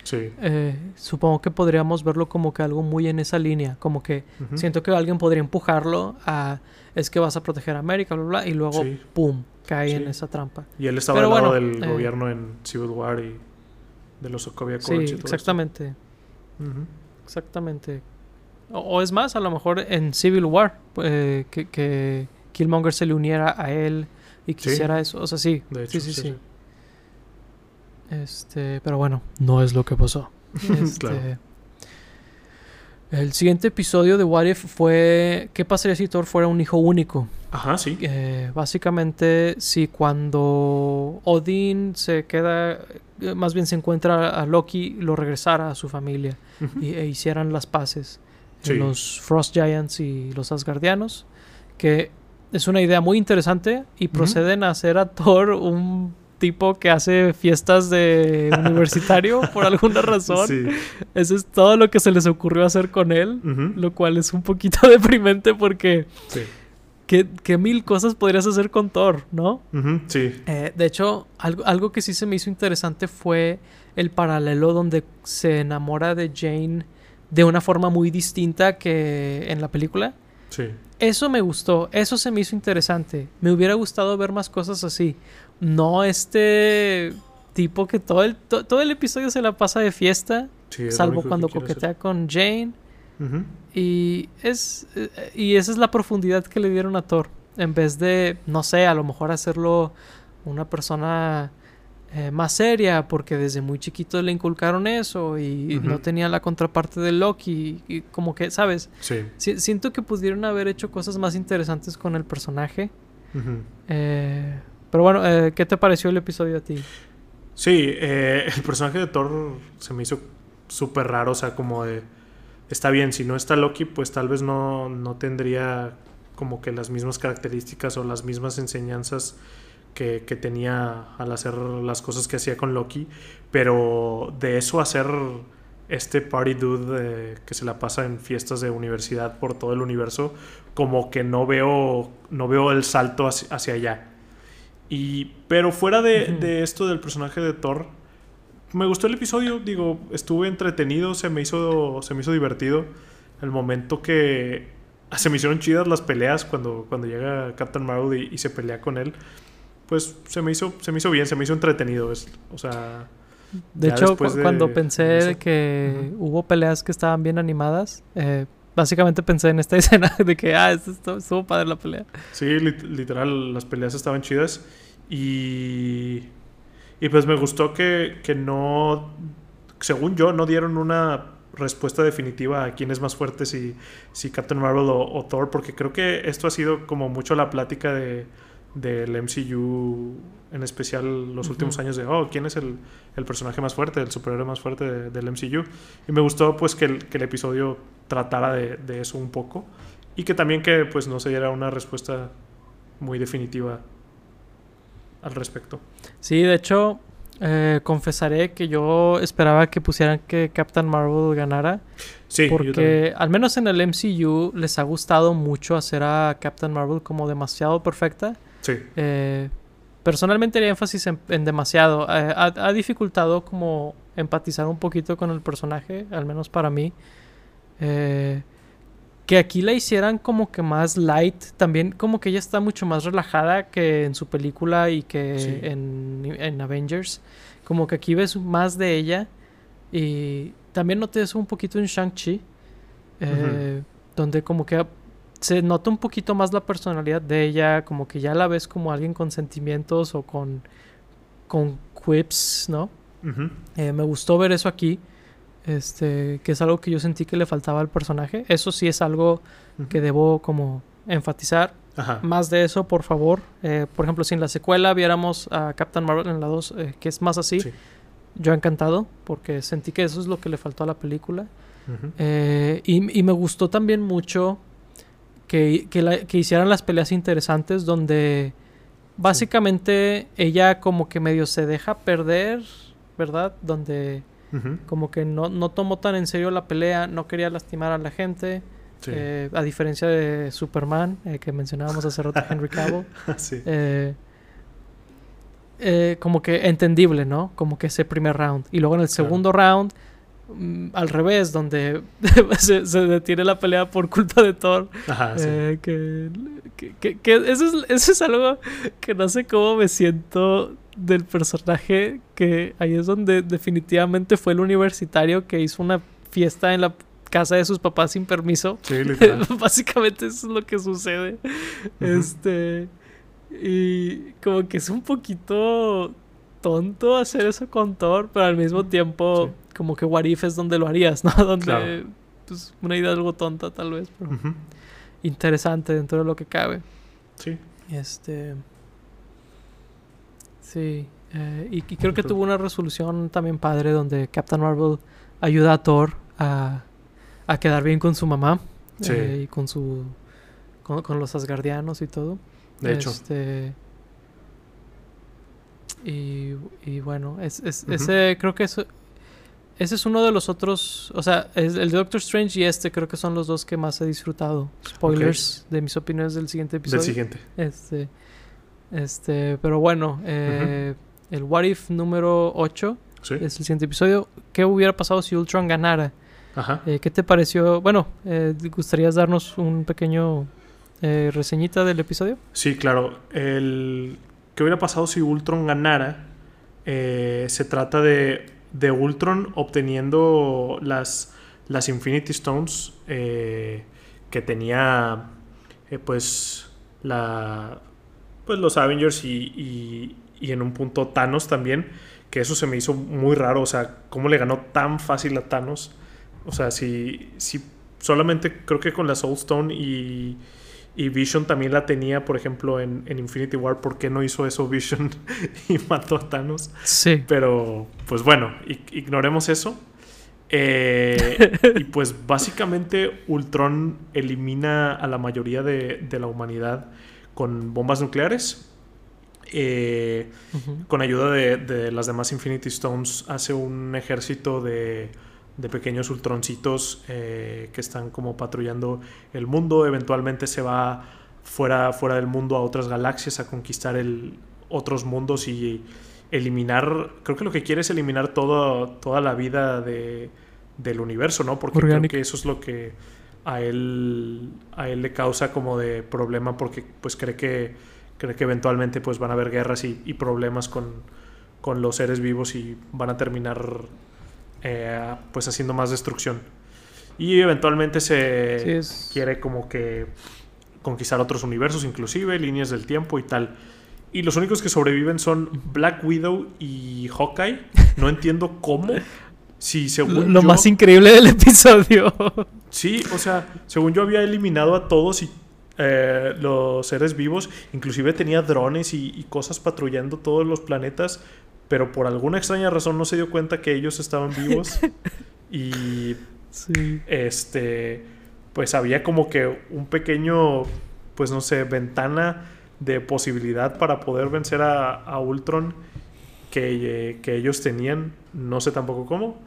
Speaker 2: Sí.
Speaker 1: Eh, supongo que podríamos verlo como que algo muy en esa línea, como que siento que alguien podría empujarlo a es que vas a proteger a América, bla, bla, bla, y luego,
Speaker 2: Sí.
Speaker 1: ¡pum!, cae
Speaker 2: Sí.
Speaker 1: en esa trampa.
Speaker 2: Y él estaba
Speaker 1: Pero
Speaker 2: al lado
Speaker 1: bueno,
Speaker 2: del
Speaker 1: eh,
Speaker 2: gobierno en Civil War y de los Sokovia Accords y
Speaker 1: Sí,
Speaker 2: todo
Speaker 1: exactamente, exactamente. O, o es más, a lo mejor en Civil War, eh, que, que Killmonger se le uniera a él y quisiera eso, o sea, sí,
Speaker 2: De hecho,
Speaker 1: sí, sí,
Speaker 2: sí.
Speaker 1: Este, pero bueno, no es lo que pasó. Este,
Speaker 2: Claro.
Speaker 1: El siguiente episodio de What If fue ¿Qué pasaría si Thor fuera un hijo único?
Speaker 2: Ajá, sí.
Speaker 1: Eh, básicamente, si cuando Odin se queda, más bien se encuentra a Loki, lo regresara a su familia y, e hicieran las paces.
Speaker 2: Sí.
Speaker 1: Los Frost Giants y los Asgardianos, que es una idea muy interesante y proceden a hacer a Thor un tipo que hace fiestas de universitario por alguna razón.
Speaker 2: Sí.
Speaker 1: Eso es todo lo que se les ocurrió hacer con él, lo cual es un poquito deprimente porque
Speaker 2: Sí.
Speaker 1: ¿Qué, qué mil cosas podrías hacer con Thor, ¿no?
Speaker 2: Sí.
Speaker 1: Eh, de hecho, algo, algo que sí se me hizo interesante fue el paralelo donde se enamora de Jane de una forma muy distinta que en la película.
Speaker 2: Sí.
Speaker 1: Eso me gustó, eso se me hizo interesante. Me hubiera gustado ver más cosas así. No este tipo que todo el, to- todo el episodio se la pasa de fiesta,
Speaker 2: Sí,
Speaker 1: salvo cuando
Speaker 2: hacer.
Speaker 1: coquetea con Jane.
Speaker 2: Ujú.
Speaker 1: Y es eh, y esa es la profundidad que le dieron a Thor. En vez de, no sé, a lo mejor hacerlo una persona eh, más seria, porque desde muy chiquito le inculcaron eso y no tenía la contraparte de Loki. Y, como que, ¿sabes?
Speaker 2: Sí.
Speaker 1: Si- siento que pudieron haber hecho cosas más interesantes con el personaje. Eh, pero bueno, eh, ¿qué te pareció el episodio a ti?
Speaker 2: Sí, eh, el personaje de Thor se me hizo súper raro, o sea, como de... Está bien, si no está Loki, pues tal vez no, no tendría como que las mismas características o las mismas enseñanzas que, que tenía al hacer las cosas que hacía con Loki, pero de eso hacer este party dude eh, que se la pasa en fiestas de universidad por todo el universo, como que no veo, no veo el salto hacia, hacia allá. Y, pero fuera de, de esto del personaje de Thor, me gustó el episodio, digo, estuve entretenido, se me hizo, se me hizo divertido. El momento que se me hicieron chidas las peleas cuando, cuando llega Captain Marvel y, y se pelea con él, pues se me hizo, se me hizo bien, se me hizo entretenido. Es, o sea,
Speaker 1: De hecho, cu-
Speaker 2: de-
Speaker 1: cuando pensé
Speaker 2: eso.
Speaker 1: que
Speaker 2: Ujú.
Speaker 1: hubo peleas que estaban bien animadas, eh, básicamente pensé en esta escena de que, ah, esto estuvo, estuvo padre la pelea.
Speaker 2: Sí, lit- literal, las peleas estaban chidas. Y. Y pues me gustó que, que no. Según yo, no dieron una respuesta definitiva a quién es más fuerte, si, si Captain Marvel o, o Thor, porque creo que esto ha sido como mucho la plática de, del MCU, en especial los últimos años, de, oh, ¿quién es el, el personaje más fuerte, el superhéroe más fuerte de- del MCU? Y me gustó pues que el, que el episodio tratara de, de eso un poco y que también que pues no se diera una respuesta muy definitiva al respecto.
Speaker 1: Sí, de hecho, Eh, confesaré que yo esperaba que pusieran que Captain Marvel ganara.
Speaker 2: Sí,
Speaker 1: Porque al menos en el MCU les ha gustado mucho hacer a Captain Marvel como demasiado perfecta.
Speaker 2: Sí.
Speaker 1: Eh, personalmente haría énfasis en, en demasiado. Eh, ha, ha dificultado como empatizar un poquito con el personaje, al menos para mí. Eh, que aquí la hicieran como que más light, también como que ella está mucho más relajada que en su película y que
Speaker 2: Sí.
Speaker 1: en, en Avengers. Como que aquí ves más de ella. Y también noté eso un poquito en Shang-Chi. eh, Donde como que se nota un poquito más la personalidad de ella. Como que ya la ves como alguien con sentimientos o con, con quips, ¿no? Eh, me gustó ver eso aquí. Este, que es algo que yo sentí que le faltaba al personaje. Eso sí es algo que debo como enfatizar.
Speaker 2: Ajá.
Speaker 1: Más de eso, por favor. Eh, por ejemplo, si en la secuela viéramos a Captain Marvel en la 2, eh, que es más así,
Speaker 2: Sí.
Speaker 1: yo encantado, porque sentí que eso es lo que le faltó a la película. Eh, y, y me gustó también mucho que, que la- que hicieran las peleas interesantes donde básicamente ella como que medio se deja perder, ¿verdad? Donde Como que no, no tomó tan en serio la pelea, no quería lastimar a la gente,
Speaker 2: Sí.
Speaker 1: eh, a diferencia de Superman, eh, que mencionábamos hace rato, Henry Cavill.
Speaker 2: sí.
Speaker 1: eh, como que entendible, ¿no? Como que ese primer round. Y luego en el
Speaker 2: Claro.
Speaker 1: segundo round, mm, al revés, donde se, se detiene la pelea por culpa de Thor.
Speaker 2: Ajá, sí.
Speaker 1: que, que, que- que eso, es, eso es algo que no sé cómo me siento del personaje, que ahí es donde definitivamente fue el universitario que hizo una fiesta en la casa de sus papás sin permiso.
Speaker 2: Sí.
Speaker 1: Básicamente eso es lo que sucede. Este. Y como que es un poquito tonto hacer eso con Thor, pero al mismo tiempo,
Speaker 2: Sí.
Speaker 1: como que What If es donde lo harías, ¿no? Donde.
Speaker 2: Claro.
Speaker 1: Pues una idea algo tonta, tal vez, pero interesante dentro de lo que cabe.
Speaker 2: Sí.
Speaker 1: Este. Sí. eh, y, y creo que tuvo una resolución también padre donde Captain Marvel ayuda a Thor a, a quedar bien con su mamá.
Speaker 2: Sí.
Speaker 1: eh, y con su. Con, con los asgardianos y todo.
Speaker 2: De hecho.
Speaker 1: Este. Y, y bueno, es, es- ese creo que eso, ese es uno de los otros. O sea, es el Doctor Strange y este creo que son los dos que más he disfrutado. Spoilers de mis opiniones del siguiente episodio.
Speaker 2: Del siguiente.
Speaker 1: Este, este, pero bueno, eh, el What If número 8
Speaker 2: Sí.
Speaker 1: es el siguiente episodio. ¿Qué hubiera pasado si Ultron ganara?
Speaker 2: Ajá.
Speaker 1: Eh, ¿Qué te pareció? Bueno, eh, ¿te ¿gustarías darnos un pequeño eh, reseñita del episodio?
Speaker 2: Sí, claro. El... ¿Qué hubiera pasado si Ultron ganara? Eh, se trata de, de Ultron obteniendo las, las Infinity Stones eh, que tenía pues la pues los Avengers y, y- y en un punto Thanos también que eso se me hizo muy raro o sea cómo le ganó tan fácil a Thanos o sea si, si solamente creo que con la Soul Stone y y Vision también la tenía, por ejemplo, en, en Infinity War. ¿Por qué no hizo eso Vision y mató a Thanos?
Speaker 1: Sí.
Speaker 2: Pero, pues bueno, ig- ignoremos eso. Eh, y pues básicamente Ultron elimina a la mayoría de, de la humanidad con bombas nucleares. Eh, con ayuda de, de las demás Infinity Stones hace un ejército de, de pequeños ultroncitos eh, que están como patrullando el mundo. Eventualmente se va fuera, fuera del mundo a otras galaxias a conquistar el, otros mundos y eliminar, creo que lo que quiere es eliminar todo, toda la vida de, del universo, ¿no? Porque creo que eso es lo que a él, a él le causa como de problema porque pues cree que, cree que eventualmente pues van a haber guerras y, y problemas con, con los seres vivos y van a terminar eh, pues haciendo más destrucción. Y eventualmente se
Speaker 1: Sí, es-
Speaker 2: quiere como que conquistar otros universos, inclusive líneas del tiempo y tal. Y los únicos que sobreviven son Black Widow y Hawkeye. No entiendo cómo. Según
Speaker 1: Lo
Speaker 2: yo-
Speaker 1: más increíble del episodio.
Speaker 2: Sí, o sea, según yo había eliminado a todos y eh, los seres vivos, inclusive tenía drones y, y cosas patrullando todos los planetas, pero por alguna extraña razón no se dio cuenta que ellos estaban vivos y
Speaker 1: sí.
Speaker 2: este, pues había como que un pequeño, pues no sé, ventana de posibilidad para poder vencer a, a Ultron que, que ellos tenían. No sé tampoco cómo.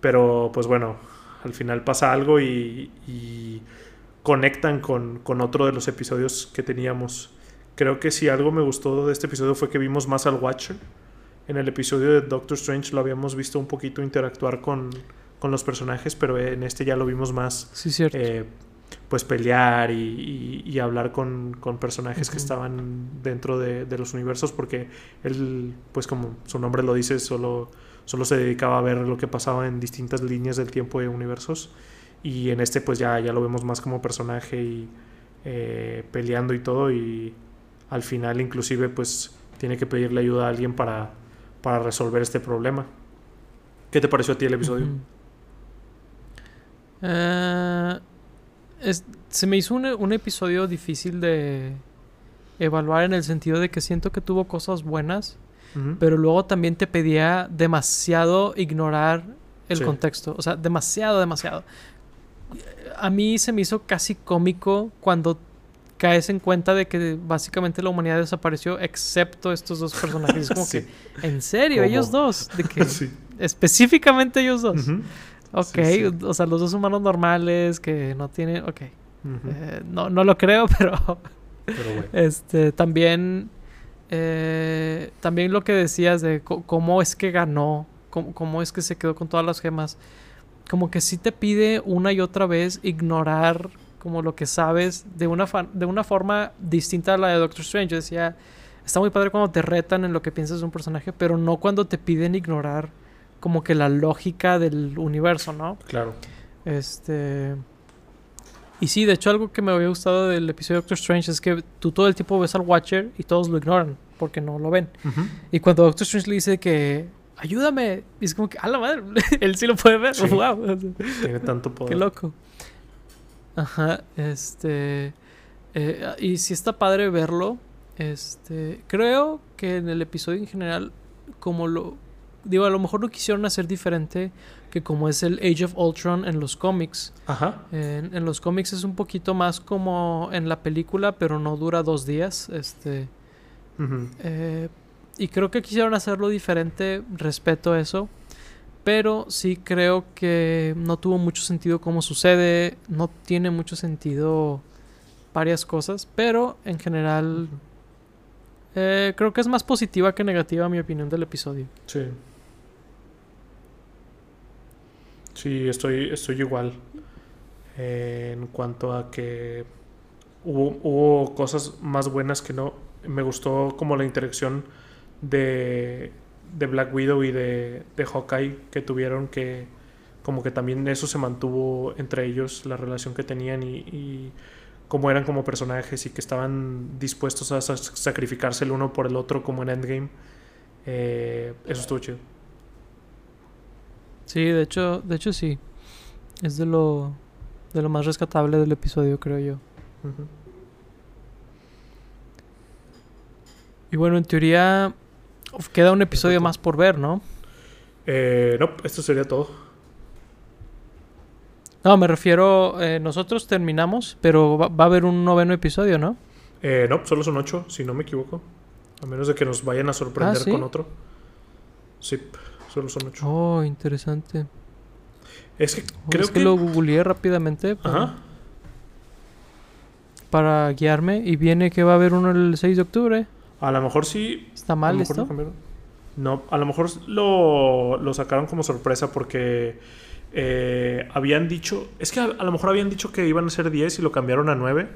Speaker 2: Pero pues bueno, al final pasa algo y, y conectan con, con, otro de los episodios que teníamos. Creo que si algo me gustó de este episodio fue que vimos más al Watcher. En el episodio de Doctor Strange lo habíamos visto un poquito interactuar con, con los personajes, pero en este ya lo vimos más.
Speaker 1: Sí, cierto.
Speaker 2: Eh, pues pelear y, y, y hablar con, con personajes uh -huh. que estaban dentro de, de, los universos, porque él, pues como su nombre lo dice, solo, solo se dedicaba a ver lo que pasaba en distintas líneas del tiempo de universos. Y en este pues ya, ya lo vemos más como personaje y eh, peleando y todo. Y al final inclusive pues tiene que pedirle ayuda a alguien para, para resolver este problema. ¿Qué te pareció a ti el episodio?
Speaker 1: Uh -huh. uh, es, se me hizo un, un, episodio difícil de evaluar en el sentido de que siento que tuvo cosas buenas, uh -huh. pero luego también te pedía demasiado ignorar el sí. contexto. O sea, demasiado, demasiado. A mí se me hizo casi cómico cuando caes en cuenta de que básicamente la humanidad desapareció excepto estos dos personajes. Es como sí. que, ¿en serio? ¿Cómo? Ellos dos. De que sí. Específicamente ellos dos. Uh -huh. Ok, sí, sí. o sea, los dos humanos normales que no tienen. Ok. Uh -huh. eh, no, no lo creo, pero. pero bueno. Este, también. Eh, también lo que decías de cómo es que ganó, cómo, cómo, es que se quedó con todas las gemas. Como que sí te pide una y otra vez ignorar como lo que sabes de una, de una forma distinta a la de Doctor Strange. Yo decía, está muy padre cuando te retan en lo que piensas de un personaje, pero no cuando te piden ignorar como que la lógica del universo, ¿no?
Speaker 2: Claro.
Speaker 1: Este. Y sí, de hecho, algo que me había gustado del episodio de Doctor Strange es que tú todo el tiempo ves al Watcher y todos lo ignoran porque no lo ven. Uh -huh. Y cuando Doctor Strange le dice que ayúdame, y es como que, a la madre, él sí lo puede ver. Sí. ¡Wow!
Speaker 2: Tiene tanto poder.
Speaker 1: Qué loco. Ajá, este. Eh, y sí está padre verlo. Este. Creo que en el episodio en general, como lo digo, a lo mejor lo quisieron hacer diferente que como es el Age of Ultron en los cómics.
Speaker 2: Ajá.
Speaker 1: En, en, los cómics es un poquito más como en la película, pero no dura dos días. Este. Uh -huh. eh, y creo que quisieron hacerlo diferente, respeto eso. Pero sí creo que no tuvo mucho sentido cómo sucede. No tiene mucho sentido varias cosas. Pero en general. Eh, creo que es más positiva que negativa mi opinión del episodio.
Speaker 2: Sí. Sí, estoy, estoy igual. En cuanto a que hubo, hubo, cosas más buenas que no. Me gustó como la interacción de, de Black Widow y de, de Hawkeye que tuvieron que como que también eso se mantuvo entre ellos, la relación que tenían y, y cómo eran como personajes y que estaban dispuestos a sacrificarse el uno por el otro como en Endgame. Eh, eso estuvo chido.
Speaker 1: Sí, de hecho, de hecho sí. Es de lo de lo más rescatable del episodio, creo yo. Uh -huh. Y bueno, en teoría queda un episodio más por ver, ¿no?
Speaker 2: Eh, no, esto sería todo.
Speaker 1: No, me refiero, eh, nosotros terminamos, pero va, va, a haber un noveno episodio, ¿no?
Speaker 2: Eh, no, solo son ocho, si no me equivoco. A menos de que nos vayan a sorprender ah, ¿sí? con otro. Sí, solo son ocho.
Speaker 1: Oh, interesante.
Speaker 2: Es que
Speaker 1: oh,
Speaker 2: creo
Speaker 1: es que, que, lo googleé rápidamente para, Ajá. para guiarme y viene que va a haber uno el 6 de octubre.
Speaker 2: A lo mejor sí.
Speaker 1: ¿Está mal esto?
Speaker 2: No, a lo mejor lo, lo sacaron como sorpresa porque eh, habían dicho. Es que a, a, lo mejor habían dicho que iban a ser 10 y lo cambiaron a 9.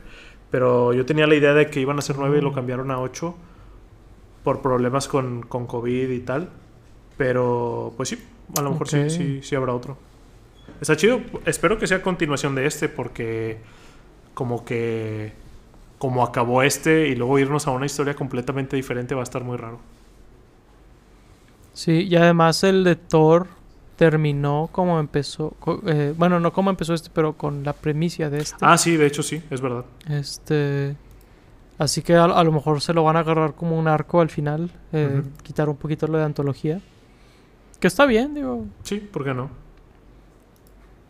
Speaker 2: Pero yo tenía la idea de que iban a ser 9 mm. y lo mm. cambiaron a 8 por problemas con, con, COVID y tal. Pero pues sí, a lo mejor okay. sí, sí, sí habrá otro. Está chido. Espero que sea continuación de este porque como que como acabó este y luego irnos a una historia completamente diferente va a estar muy raro.
Speaker 1: Sí, y además el de Thor terminó como empezó, eh, bueno, no como empezó este, pero con la premisa de este.
Speaker 2: Ah, sí, de hecho sí, es verdad.
Speaker 1: Este, así que a, a lo mejor se lo van a agarrar como un arco al final, eh, uh -huh. quitar un poquito lo de antología, que está bien, digo.
Speaker 2: Sí, ¿por qué no?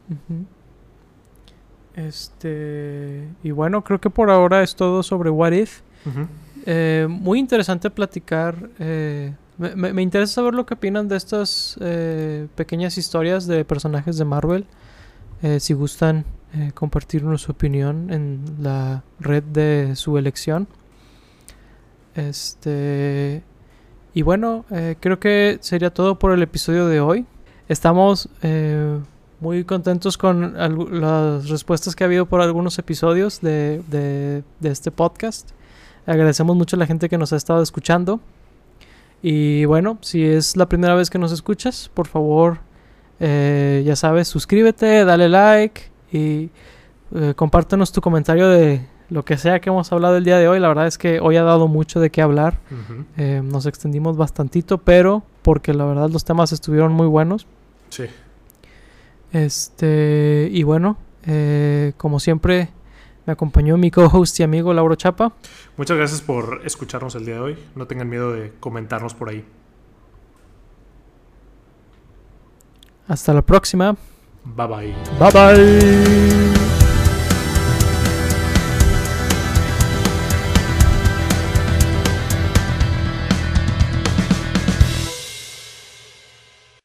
Speaker 1: Uh -huh. Este. Y bueno, creo que por ahora es todo sobre What If. Uh -huh. eh, muy interesante platicar eh, Me, me- me interesa saber lo que opinan de estas eh, pequeñas historias de personajes de Marvel. Eh, si gustan compartirnos su opinión en la red de su elección. Este. Y bueno, eh, creo que sería todo por el episodio de hoy. Estamos eh, muy contentos con las respuestas que ha habido por algunos episodios de, de- de este podcast. Agradecemos mucho a la gente que nos ha estado escuchando. Y bueno, si es la primera vez que nos escuchas, por favor, eh, ya sabes, suscríbete, dale like y eh, compártenos tu comentario de lo que sea que hemos hablado el día de hoy. La verdad es que hoy ha dado mucho de qué hablar. Eh, nos extendimos bastantito, pero porque la verdad los temas estuvieron muy buenos.
Speaker 2: Sí.
Speaker 1: Este, y bueno, eh, como siempre, me acompañó mi co-host y amigo Lauro Chapa.
Speaker 2: Muchas gracias por escucharnos el día de hoy. No tengan miedo de comentarnos por ahí.
Speaker 1: Hasta la próxima.
Speaker 2: Bye bye.
Speaker 1: Bye bye.